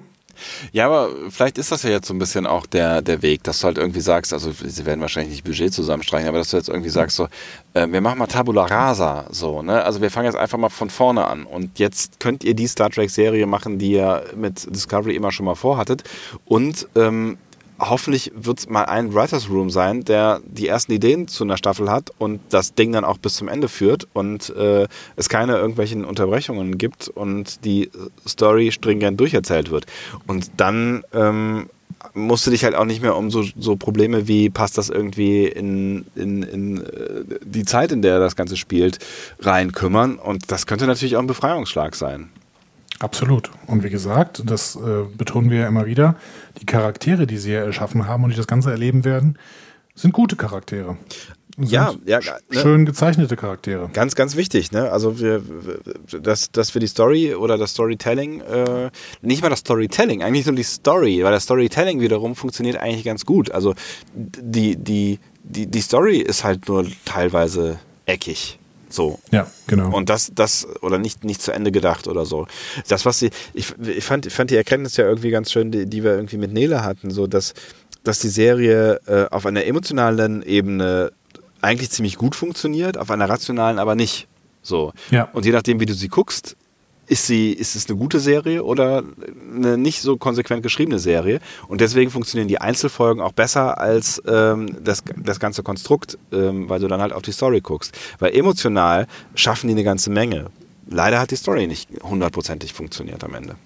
S1: Ja, aber vielleicht ist das ja jetzt so ein bisschen auch der, der Weg, dass du halt irgendwie sagst, also sie werden wahrscheinlich nicht Budget zusammenstreichen, aber dass du jetzt irgendwie sagst, so, äh, wir machen mal Tabula Rasa, so, ne? Also wir fangen jetzt einfach mal von vorne an und jetzt könnt ihr die Star Trek-Serie machen, die ihr mit Discovery immer schon mal vorhattet und ähm, hoffentlich wird es mal ein Writers Room sein, der die ersten Ideen zu einer Staffel hat und das Ding dann auch bis zum Ende führt und äh, es keine irgendwelchen Unterbrechungen gibt und die Story stringent durcherzählt wird. Und dann ähm, musst du dich halt auch nicht mehr um so, so Probleme wie passt das irgendwie in, in, in äh, die Zeit, in der das Ganze spielt, rein kümmern. Und das könnte natürlich auch ein Befreiungsschlag sein.
S2: Absolut. Und wie gesagt, das äh, betonen wir ja immer wieder, die Charaktere, die sie erschaffen haben und die das Ganze erleben werden, sind gute Charaktere.
S1: Sind ja, ja
S2: ne? schön gezeichnete Charaktere.
S1: Ganz, ganz wichtig, ne? Also wir, dass, dass wir die Story oder das Storytelling, äh, nicht mal das Storytelling, eigentlich nur die Story, weil das Storytelling wiederum funktioniert eigentlich ganz gut. Also die, die, die, die Story ist halt nur teilweise eckig. So.
S2: Ja, genau.
S1: Und das, das, oder nicht, nicht zu Ende gedacht oder so. Das, was sie, ich, ich fand, fand die Erkenntnis ja irgendwie ganz schön, die, die wir irgendwie mit Nele hatten, so dass, dass die Serie äh, auf einer emotionalen Ebene eigentlich ziemlich gut funktioniert, auf einer rationalen aber nicht. So.
S2: Ja.
S1: Und je nachdem, wie du sie guckst, ist sie, ist es eine gute Serie oder eine nicht so konsequent geschriebene Serie? Und deswegen funktionieren die Einzelfolgen auch besser als ähm, das, das ganze Konstrukt, ähm, weil du dann halt auf die Story guckst. Weil emotional schaffen die eine ganze Menge. Leider hat die Story nicht hundertprozentig funktioniert am Ende.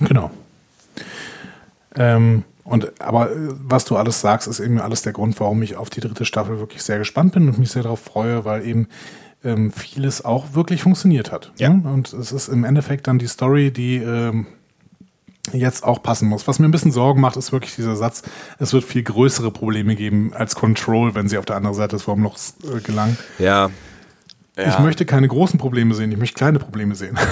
S2: Genau. Ähm, und aber äh, was du alles sagst, ist eben alles der Grund, warum ich auf die dritte Staffel wirklich sehr gespannt bin und mich sehr darauf freue, weil eben ähm, vieles auch wirklich funktioniert hat.
S1: Ja.
S2: Ne? Und es ist im Endeffekt dann die Story, die ähm, jetzt auch passen muss. Was mir ein bisschen Sorgen macht, ist wirklich dieser Satz, es wird viel größere Probleme geben als Control, wenn sie auf der anderen Seite des Wurmlochs äh, gelangen.
S1: Ja.
S2: Ich möchte keine großen Probleme sehen, ich möchte kleine Probleme sehen.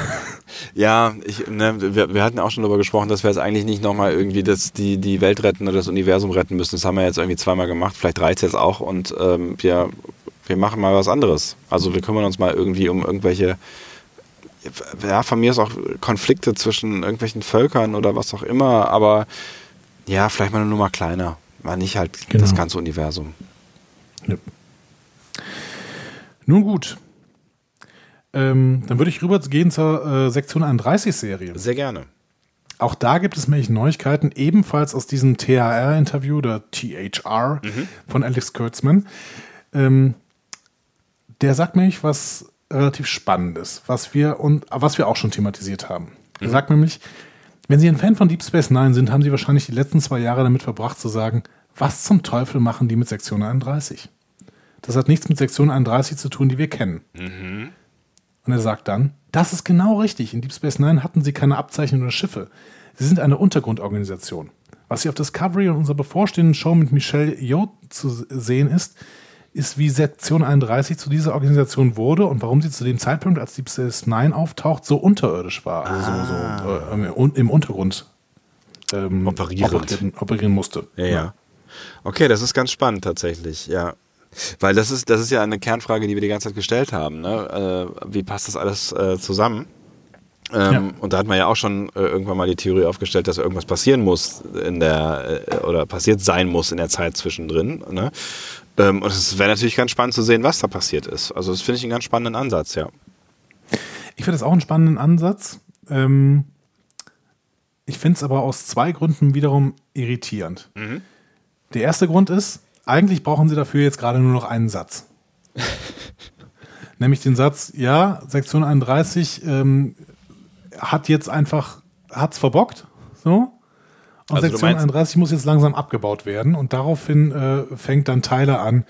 S1: Ja, ich, ne, wir, wir hatten auch schon darüber gesprochen, dass wir jetzt eigentlich nicht nochmal irgendwie das, die, die Welt retten oder das Universum retten müssen. Das haben wir jetzt irgendwie zweimal gemacht. Vielleicht reicht es jetzt auch und ähm, wir, wir machen mal was anderes. Also wir kümmern uns mal irgendwie um irgendwelche, ja, von mir ist auch Konflikte zwischen irgendwelchen Völkern oder was auch immer, aber ja, vielleicht mal eine Nummer kleiner. Mal nicht halt
S2: Genau.
S1: das ganze Universum.
S2: Ja. Nun gut. Ähm, dann würde ich rübergehen zur äh, Sektion 31-Serie.
S1: Sehr gerne.
S2: Auch da gibt es nämlich Neuigkeiten, ebenfalls aus diesem THR-Interview oder THR von Alex Kurtzman. Ähm, der sagt nämlich was relativ Spannendes, was wir, und, was wir auch schon thematisiert haben. Er sagt nämlich, wenn Sie ein Fan von Deep Space Nine sind, haben Sie wahrscheinlich die letzten zwei Jahre damit verbracht zu sagen, was zum Teufel machen die mit Sektion 31? Das hat nichts mit Sektion 31 zu tun, die wir kennen. Und er sagt dann, das ist genau richtig. In Deep Space Nine hatten sie keine Abzeichnung oder Schiffe. Sie sind eine Untergrundorganisation. Was hier auf Discovery und unserer bevorstehenden Show mit Michelle Yeoh zu sehen ist, ist, wie Sektion 31 zu dieser Organisation wurde und warum sie zu dem Zeitpunkt, als Deep Space Nine auftaucht, so unterirdisch war. Also so, so äh, im- Untergrund ähm, operieren, operieren musste.
S1: Ja, ja. Okay, das ist ganz spannend tatsächlich, ja. Weil das ist, das ist ja eine Kernfrage, die wir die ganze Zeit gestellt haben. Ne? Äh, wie passt das alles äh, zusammen? Ähm,
S2: Ja.
S1: Und da hat man ja auch schon äh, irgendwann mal die Theorie aufgestellt, dass irgendwas passieren muss in der äh, oder passiert sein muss in der Zeit zwischendrin. Ne? Ähm, und es wäre natürlich ganz spannend zu sehen, was da passiert ist. Also das finde ich einen ganz spannenden Ansatz, ja.
S2: Ich finde das auch einen spannenden Ansatz. Ähm, ich finde es aber aus zwei Gründen wiederum irritierend. Der erste Grund ist, eigentlich brauchen sie dafür jetzt gerade nur noch einen Satz. Nämlich den Satz, ja, Sektion 31 ähm, hat jetzt einfach, hat's verbockt. So. Und
S1: Also
S2: Sektion
S1: meinst-
S2: 31 muss jetzt langsam abgebaut werden. Und daraufhin äh, fängt dann Tyler an,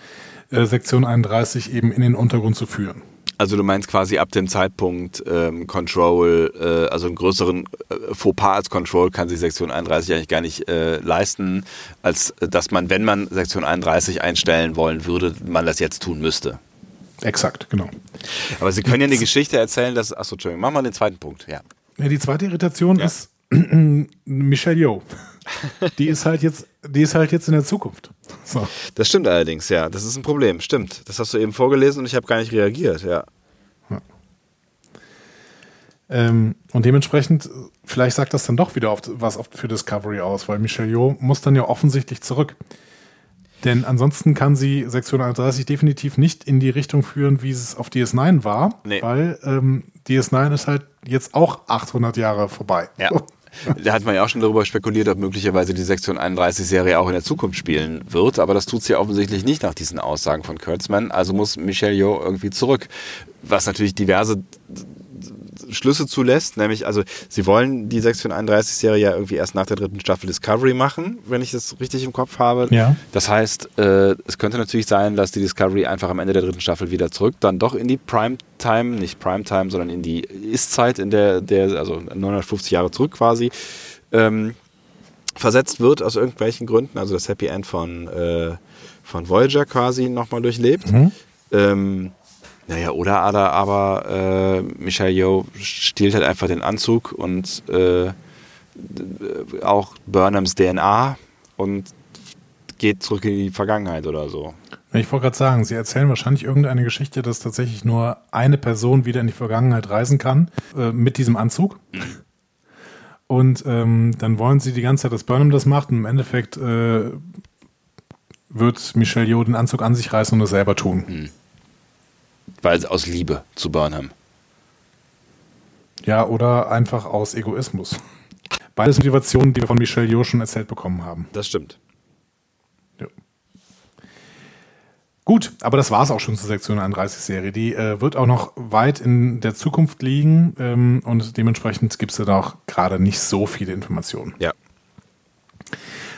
S2: äh, Sektion 31 eben in den Untergrund zu führen.
S1: Also du meinst quasi ab dem Zeitpunkt ähm, Control, äh, also einen größeren äh, Fauxpas als Control kann sich Sektion 31 eigentlich gar nicht äh, leisten, als äh, dass man, wenn man Sektion 31 einstellen wollen würde, man das jetzt tun müsste.
S2: Exakt, genau.
S1: Aber Sie können ja eine Geschichte erzählen, dass, achso, Entschuldigung, machen wir den zweiten Punkt, ja.
S2: Ja, die zweite Irritation
S1: Ja.
S2: ist Michelle Yeoh. Die ist halt jetzt, die ist halt jetzt in der Zukunft. So.
S1: Das stimmt allerdings, ja, das ist ein Problem, stimmt. Das hast du eben vorgelesen und ich habe gar nicht reagiert, ja.
S2: Ähm, und dementsprechend, vielleicht sagt das dann doch wieder auf, was auf, für Discovery aus, weil Michelle Yeoh muss dann ja offensichtlich zurück. Denn ansonsten kann sie Sektion 31 definitiv nicht in die Richtung führen, wie es auf DS9 war,
S1: Nee.
S2: weil ähm, DS9 ist halt jetzt auch 800 Jahre vorbei.
S1: Ja. Da hat man ja auch schon darüber spekuliert, ob möglicherweise die Sektion 31-Serie auch in der Zukunft spielen wird, aber das tut sie ja offensichtlich nicht nach diesen Aussagen von Kurtzman, also muss Michelle Yeoh irgendwie zurück. Was natürlich diverse Schlüsse zulässt, nämlich, also sie wollen die Sektion 31-Serie ja irgendwie erst nach der dritten Staffel Discovery machen, wenn ich das richtig im Kopf habe.
S2: Ja.
S1: Das heißt, äh, es könnte natürlich sein, dass die Discovery einfach am Ende der dritten Staffel wieder zurück, dann doch in die Primetime, nicht Primetime, sondern in die Ist-Zeit, in der, der, also 950 Jahre zurück quasi, ähm, versetzt wird aus irgendwelchen Gründen, also das Happy End von, äh, von Voyager quasi nochmal durchlebt. Ähm, naja, oder aber, aber äh, Michelle Yeoh stiehlt halt einfach den Anzug und äh, d- auch Burnhams DNA und geht zurück in die Vergangenheit oder so.
S2: Ich wollte gerade sagen, Sie erzählen wahrscheinlich irgendeine Geschichte, dass tatsächlich nur eine Person wieder in die Vergangenheit reisen kann äh, mit diesem Anzug. Und ähm, dann wollen Sie die ganze Zeit, dass Burnham das macht und im Endeffekt äh, wird Michelle Yeoh den Anzug an sich reißen und es selber tun.
S1: Weil aus Liebe zu Burnham.
S2: Ja, oder einfach aus Egoismus. Beides Motivationen, die wir von Michelle Yeoh schon erzählt bekommen haben.
S1: Das stimmt.
S2: Ja. Gut, aber das war es auch schon zur Sektion 31 Serie. Die äh, wird auch noch weit in der Zukunft liegen ähm, und dementsprechend gibt es da auch gerade nicht so viele Informationen.
S1: Ja.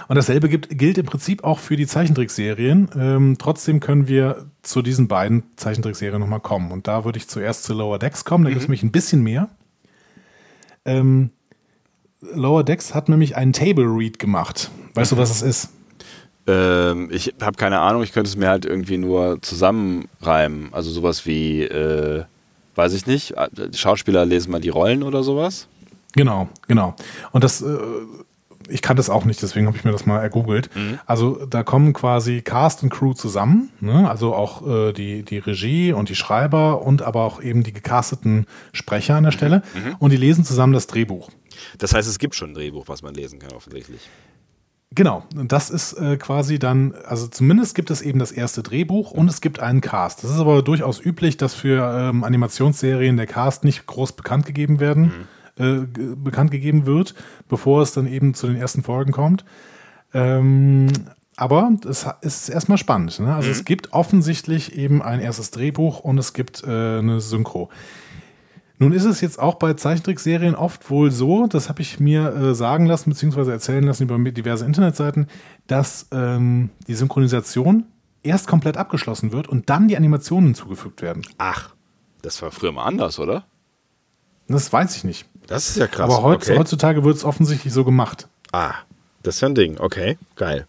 S2: Und dasselbe gibt, gilt im Prinzip auch für die Zeichentrickserien. Ähm, trotzdem können wir zu diesen beiden Zeichentrickserien nochmal kommen. Und da würde ich zuerst zu Lower Decks kommen. Da gibt es nämlich ein bisschen mehr. Ähm, Lower Decks hat nämlich einen Table Read gemacht. Weißt du, was das ist?
S1: Ähm, ich habe keine Ahnung, ich könnte es mir halt irgendwie nur zusammenreimen. Also sowas wie, äh, weiß ich nicht, die Schauspieler lesen mal die Rollen oder sowas.
S2: Genau, genau. Und das, äh, ich kann das auch nicht, deswegen habe ich mir das mal ergoogelt. Mhm. Also da kommen quasi Cast und Crew zusammen, ne? also auch äh, die, die Regie und die Schreiber und aber auch eben die gecasteten Sprecher an der Stelle mhm. und die lesen zusammen das Drehbuch.
S1: Das heißt, es gibt schon ein Drehbuch, was man lesen kann, offensichtlich.
S2: Genau, das ist äh, quasi dann, also zumindest gibt es eben das erste Drehbuch und es gibt einen Cast. Das ist aber durchaus üblich, dass für ähm, Animationsserien der Cast nicht groß bekannt gegeben werden, mhm. Äh, bekannt gegeben wird, bevor es dann eben zu den ersten Folgen kommt. Ähm, aber es ist erstmal spannend. Ne? Also mhm. es gibt offensichtlich eben ein erstes Drehbuch und es gibt äh, eine Synchro. Nun ist es jetzt auch bei Zeichentrickserien oft wohl so, das habe ich mir äh, sagen lassen, beziehungsweise erzählen lassen über diverse Internetseiten, dass ähm, die Synchronisation erst komplett abgeschlossen wird und dann die Animationen hinzugefügt werden.
S1: Ach, das war früher mal anders, oder?
S2: Das weiß ich nicht.
S1: Das ist ja krass.
S2: Aber heutz, okay. heutzutage wird es offensichtlich so gemacht.
S1: Ah, das ist ja ein Ding. Okay, geil.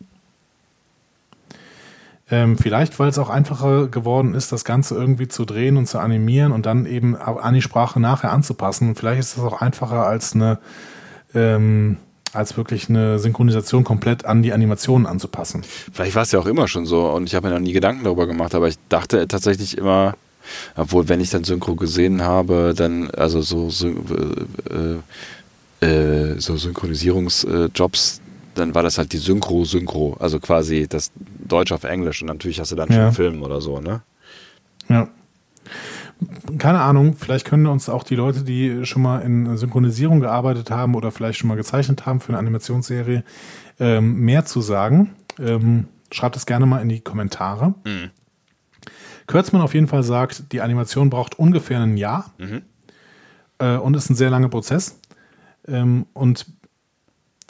S2: Ähm, vielleicht, weil es auch einfacher geworden ist, das Ganze irgendwie zu drehen und zu animieren und dann eben an die Sprache nachher anzupassen. Und vielleicht ist es auch einfacher als eine, ähm, als wirklich eine Synchronisation komplett an die Animationen anzupassen.
S1: Vielleicht war es ja auch immer schon so und ich habe mir noch nie Gedanken darüber gemacht, aber ich dachte tatsächlich immer, obwohl, wenn ich dann Synchro gesehen habe, dann, also so, so, äh, äh, so Synchronisierungsjobs, dann war das halt die Synchro-Synchro, also quasi das Deutsch auf Englisch und natürlich hast du dann ja. schon Film oder so, ne?
S2: Ja. Keine Ahnung, vielleicht können uns auch die Leute, die schon mal in Synchronisierung gearbeitet haben oder vielleicht schon mal gezeichnet haben für eine Animationsserie, ähm, mehr zu sagen. Ähm, schreibt es gerne mal in die Kommentare. Mhm. Kürzmann auf jeden Fall sagt, die Animation braucht ungefähr ein Jahr mhm. äh, und ist ein sehr langer Prozess. Ähm, und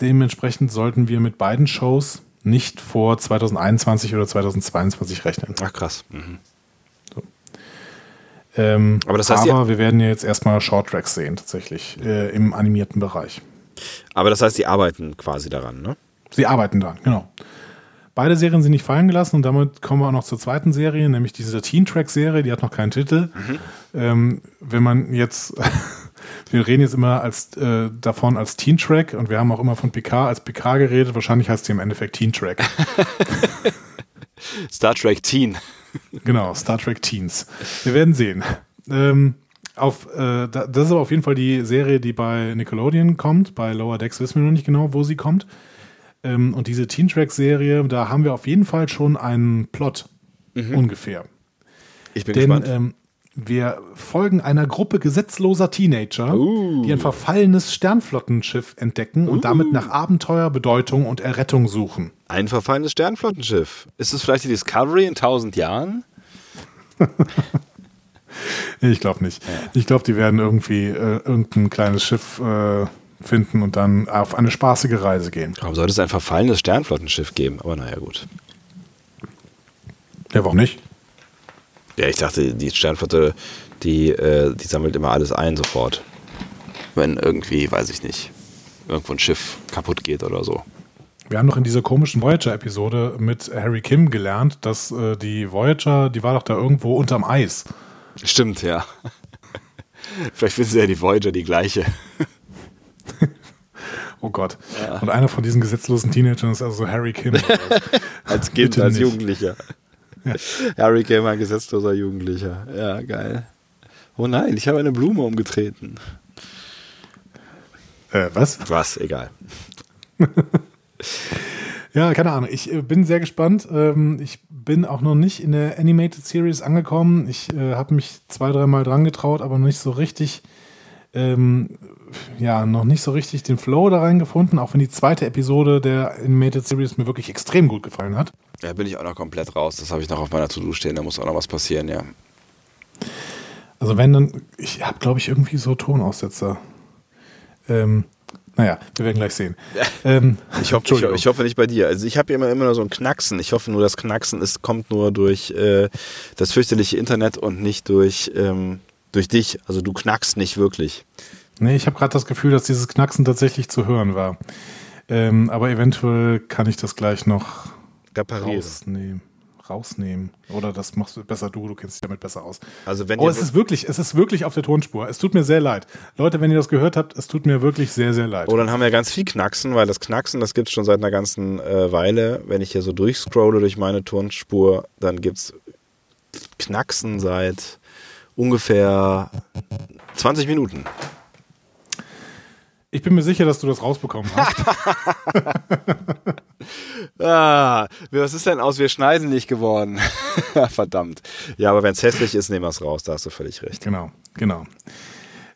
S2: dementsprechend sollten wir mit beiden Shows nicht vor 2021 oder 2022 rechnen.
S1: Ach krass. Mhm.
S2: So. Ähm, aber das heißt, aber wir werden ja jetzt erstmal Short Tracks sehen, tatsächlich, äh, im animierten Bereich.
S1: Aber das heißt, sie arbeiten quasi daran, ne?
S2: Sie arbeiten daran, genau. Beide Serien sind nicht fallen gelassen und damit kommen wir auch noch zur zweiten Serie, nämlich diese Teen Track Serie, die hat noch keinen Titel. Mhm. Ähm, wenn man jetzt wir reden jetzt immer als, äh, davon als Teen Track und wir haben auch immer von PK als PK geredet. Wahrscheinlich heißt sie im Endeffekt Teen Track.
S1: Star Trek Teen.
S2: Genau, Star Trek Teens. Wir werden sehen. Ähm, auf, äh, das ist aber auf jeden Fall die Serie, die bei Nickelodeon kommt. Bei Lower Decks wissen wir noch nicht genau, wo sie kommt. Ähm, und diese Teen Track-Serie, da haben wir auf jeden Fall schon einen Plot. Mhm. Ungefähr.
S1: Ich bin Denn, gespannt.
S2: Ähm, wir folgen einer Gruppe gesetzloser Teenager, uh. die ein verfallenes Sternflottenschiff entdecken uh. und damit nach Abenteuer, Bedeutung und Errettung suchen.
S1: Ein verfallenes Sternflottenschiff. Ist es vielleicht die Discovery in tausend Jahren?
S2: ich glaube nicht. Ja. Ich glaube, die werden irgendwie äh, irgendein kleines Schiff äh, finden und dann auf eine spaßige Reise gehen.
S1: Warum sollte es ein verfallenes Sternflottenschiff geben? Aber naja, gut.
S2: Ja, warum nicht?
S1: Ja, ich dachte, die Sternflotte, die, äh, die sammelt immer alles ein sofort. Wenn irgendwie, weiß ich nicht, irgendwo ein Schiff kaputt geht oder so.
S2: Wir haben noch in dieser komischen Voyager-Episode mit Harry Kim gelernt, dass äh, die Voyager, die war doch da irgendwo unterm Eis.
S1: Stimmt, ja. Vielleicht finden sie ja die Voyager die gleiche.
S2: oh Gott. Ja. Und einer von diesen gesetzlosen Teenagern ist also Harry Kim.
S1: als Kind, als Jugendlicher. Harry Kim, ein gesetzloser Jugendlicher. Ja, geil. Oh nein, ich habe eine Blume umgetreten.
S2: Äh, was?
S1: Was, egal.
S2: ja, keine Ahnung. Ich äh, bin sehr gespannt. Ähm, ich bin auch noch nicht in der Animated Series angekommen. Ich äh, habe mich zwei, dreimal dran getraut, aber noch nicht so richtig. ähm, ja, noch nicht so richtig den Flow da reingefunden, auch wenn die zweite Episode der Animated Series mir wirklich extrem gut gefallen hat.
S1: Ja, bin ich auch noch komplett raus. Das habe ich noch auf meiner To-Do stehen. Da muss auch noch was passieren, ja.
S2: Also wenn dann, ich habe glaube ich irgendwie so Tonaussetzer. Ähm, naja, wir werden gleich sehen.
S1: Ähm, ich, hoffe, ich, ich, hoffe nicht bei dir. Also ich habe immer, immer nur so ein Knacksen. Ich hoffe nur, das Knacksen ist, kommt nur durch äh, das fürchterliche Internet und nicht durch, ähm, durch dich. Also du knackst nicht wirklich.
S2: Nee, ich habe gerade das Gefühl, dass dieses Knacksen tatsächlich zu hören war. Ähm, aber eventuell kann ich das gleich noch
S1: Reparieren.
S2: rausnehmen rausnehmen. Oder das machst du besser du, du kennst dich damit besser aus.
S1: Also wenn
S2: oh, es ist wirklich, es ist wirklich auf der Tonspur. Es tut mir sehr leid. Leute, wenn ihr das gehört habt, es tut mir wirklich sehr, sehr leid.
S1: Oh, dann haben wir ganz viel Knacksen, weil das Knacksen, das gibt es schon seit einer ganzen äh, Weile. Wenn ich hier so durchscrolle durch meine Tonspur, dann gibt es Knacksen seit ungefähr 20 Minuten.
S2: Ich bin mir sicher, dass du das rausbekommen hast.
S1: ah, was ist denn aus? Wir schneiden nicht geworden. Verdammt. Ja, aber wenn es hässlich ist, nehmen wir es raus. Da hast du völlig recht.
S2: Genau, genau.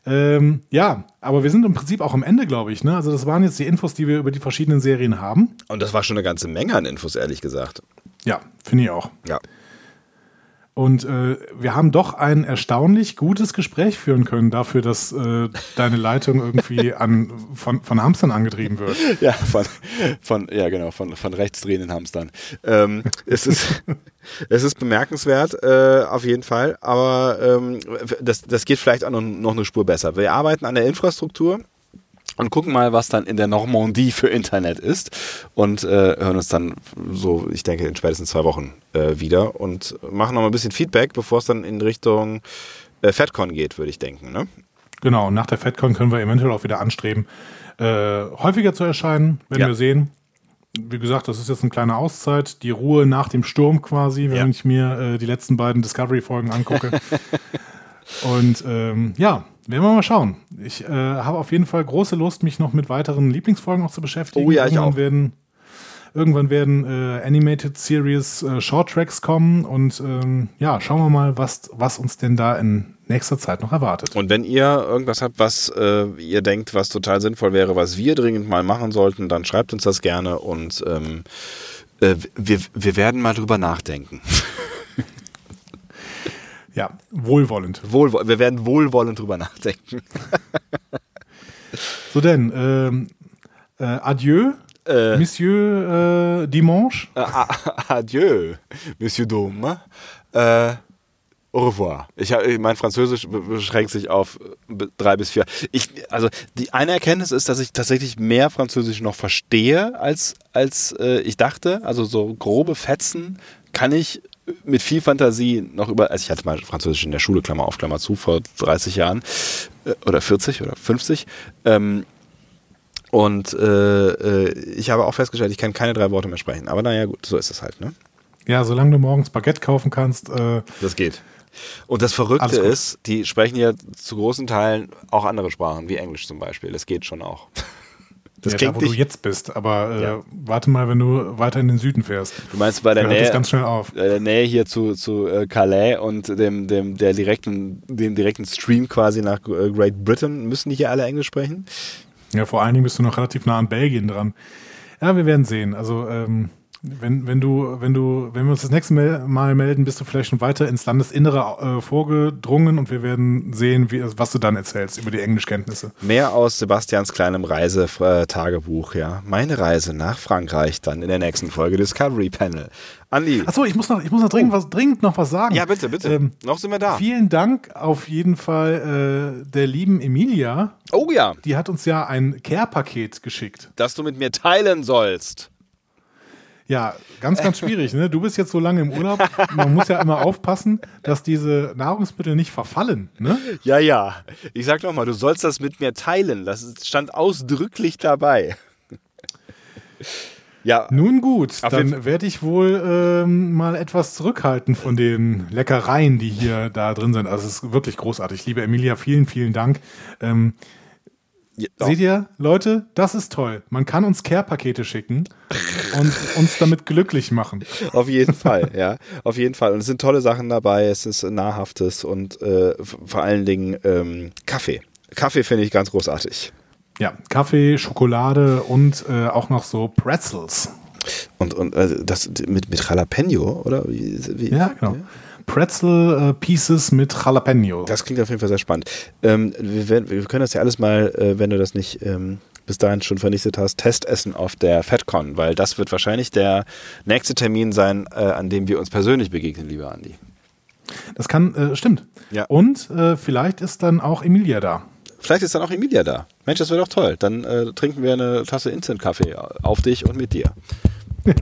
S2: Ähm, ja, aber wir sind im Prinzip auch am Ende, glaube ich. Ne? Also das waren jetzt die Infos, die wir über die verschiedenen Serien haben.
S1: Und das war schon eine ganze Menge an Infos, ehrlich gesagt.
S2: Ja, finde ich auch.
S1: Ja.
S2: Und äh, wir haben doch ein erstaunlich gutes Gespräch führen können dafür, dass äh, deine Leitung irgendwie an, von, von Hamstern angetrieben wird.
S1: Ja, von, von, ja genau, von, von rechtsdrehenden Hamstern. Ähm, es, ist, es ist bemerkenswert, äh, auf jeden Fall, aber ähm, das, das geht vielleicht auch noch, noch eine Spur besser. Wir arbeiten an der Infrastruktur und gucken mal, was dann in der Normandie für Internet ist und äh, hören uns dann so, ich denke, in spätestens zwei Wochen äh, wieder und machen noch mal ein bisschen Feedback, bevor es dann in Richtung äh, FedCon geht, würde ich denken. Ne?
S2: Genau, nach der FedCon können wir eventuell auch wieder anstreben, äh, häufiger zu erscheinen, wenn ja. wir sehen. Wie gesagt, das ist jetzt eine kleine Auszeit, die Ruhe nach dem Sturm quasi, wenn ja. ich mir äh, die letzten beiden Discovery-Folgen angucke. und ähm, ja, werden wir mal schauen. Ich äh, habe auf jeden Fall große Lust, mich noch mit weiteren Lieblingsfolgen auch zu beschäftigen.
S1: Oh ja, ich auch.
S2: Werden, irgendwann werden äh, Animated Series äh, Short Tracks kommen und ähm, ja, schauen wir mal, was, was uns denn da in nächster Zeit noch erwartet.
S1: Und wenn ihr irgendwas habt, was äh, ihr denkt, was total sinnvoll wäre, was wir dringend mal machen sollten, dann schreibt uns das gerne und ähm, äh, wir, wir werden mal drüber nachdenken.
S2: Ja, wohlwollend.
S1: Wohlwo wir werden wohlwollend drüber nachdenken.
S2: so denn, ähm, äh, adieu, äh, Monsieur äh, Dimanche.
S1: Äh, adieu, Monsieur Dome. Äh, au revoir. Ich, mein Französisch beschränkt sich auf drei bis vier. Ich, also die eine Erkenntnis ist, dass ich tatsächlich mehr Französisch noch verstehe als, als äh, ich dachte. Also so grobe Fetzen kann ich mit viel Fantasie noch über, also ich hatte mal Französisch in der Schule, Klammer auf, Klammer zu, vor 30 Jahren äh, oder 40 oder 50. Ähm, und äh, äh, ich habe auch festgestellt, ich kann keine drei Worte mehr sprechen. Aber naja, gut, so ist es halt, ne?
S2: Ja, solange du morgens Baguette kaufen kannst. Äh,
S1: das geht. Und das Verrückte ist, die sprechen ja zu großen Teilen auch andere Sprachen, wie Englisch zum Beispiel. Das geht schon auch.
S2: Das ja, klingt da, wo du jetzt bist, aber äh, ja. warte mal, wenn du weiter in den Süden fährst.
S1: Du meinst bei der Nähe,
S2: ganz schnell auf.
S1: der Nähe hier zu, zu äh, Calais und dem, dem, der direkten, dem direkten Stream quasi nach äh, Great Britain, müssen die hier alle Englisch sprechen?
S2: Ja, vor allen Dingen bist du noch relativ nah an Belgien dran. Ja, wir werden sehen. Also ähm, wenn, wenn du, wenn du, wenn wir uns das nächste Mal melden, bist du vielleicht schon weiter ins Landesinnere äh, vorgedrungen und wir werden sehen, wie, was du dann erzählst über die Englischkenntnisse.
S1: Mehr aus Sebastians kleinem Reisetagebuch, ja. Meine Reise nach Frankreich dann in der nächsten Folge Discovery Panel. Andi.
S2: Achso, ich muss noch, ich muss noch dringend, oh. was, dringend noch was sagen.
S1: Ja, bitte, bitte. Ähm, noch sind wir da.
S2: Vielen Dank auf jeden Fall äh, der lieben Emilia.
S1: Oh ja.
S2: Die hat uns ja ein Care-Paket geschickt.
S1: Das du mit mir teilen sollst.
S2: Ja, ganz, ganz schwierig. Ne? Du bist jetzt so lange im Urlaub. Man muss ja immer aufpassen, dass diese Nahrungsmittel nicht verfallen. Ne?
S1: Ja, ja. Ich sag noch mal, du sollst das mit mir teilen. Das stand ausdrücklich dabei.
S2: Ja. Nun gut, dann werde ich wohl ähm, mal etwas zurückhalten von den Leckereien, die hier da drin sind. Also es ist wirklich großartig. Liebe Emilia, vielen, vielen Dank. Ähm, ja. Seht ihr, Leute, das ist toll. Man kann uns Care-Pakete schicken und uns damit glücklich machen.
S1: Auf jeden Fall, ja. Auf jeden Fall. Und es sind tolle Sachen dabei. Es ist nahrhaftes und äh, vor allen Dingen ähm, Kaffee. Kaffee finde ich ganz großartig.
S2: Ja, Kaffee, Schokolade und äh, auch noch so Pretzels.
S1: Und, und also das mit, mit Jalapeno, oder? Wie, wie?
S2: Ja, genau. Pretzel äh, Pieces mit Jalapeno.
S1: Das klingt auf jeden Fall sehr spannend. Ähm, wir, wir, können das ja alles mal, äh, wenn du das nicht ähm, bis dahin schon vernichtet hast, Testessen auf der FedCon, weil das wird wahrscheinlich der nächste Termin sein, äh, an dem wir uns persönlich begegnen, lieber Andi.
S2: Das kann, äh, stimmt.
S1: Ja.
S2: Und äh, vielleicht ist dann auch Emilia da.
S1: Vielleicht ist dann auch Emilia da. Mensch, das wäre doch toll. Dann äh, trinken wir eine Tasse Instant-Kaffee auf dich und mit dir.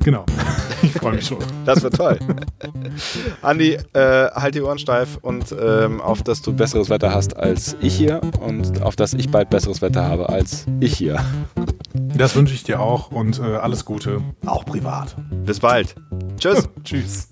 S2: genau. Ich freue mich schon.
S1: Das wird toll. Andi, äh, halt die Ohren steif und ähm, auf, dass du besseres Wetter hast als ich hier und auf, dass ich bald besseres Wetter habe als ich hier.
S2: Das wünsche ich dir auch und äh, alles Gute, auch privat.
S1: Bis bald. Tschüss.
S2: Tschüss.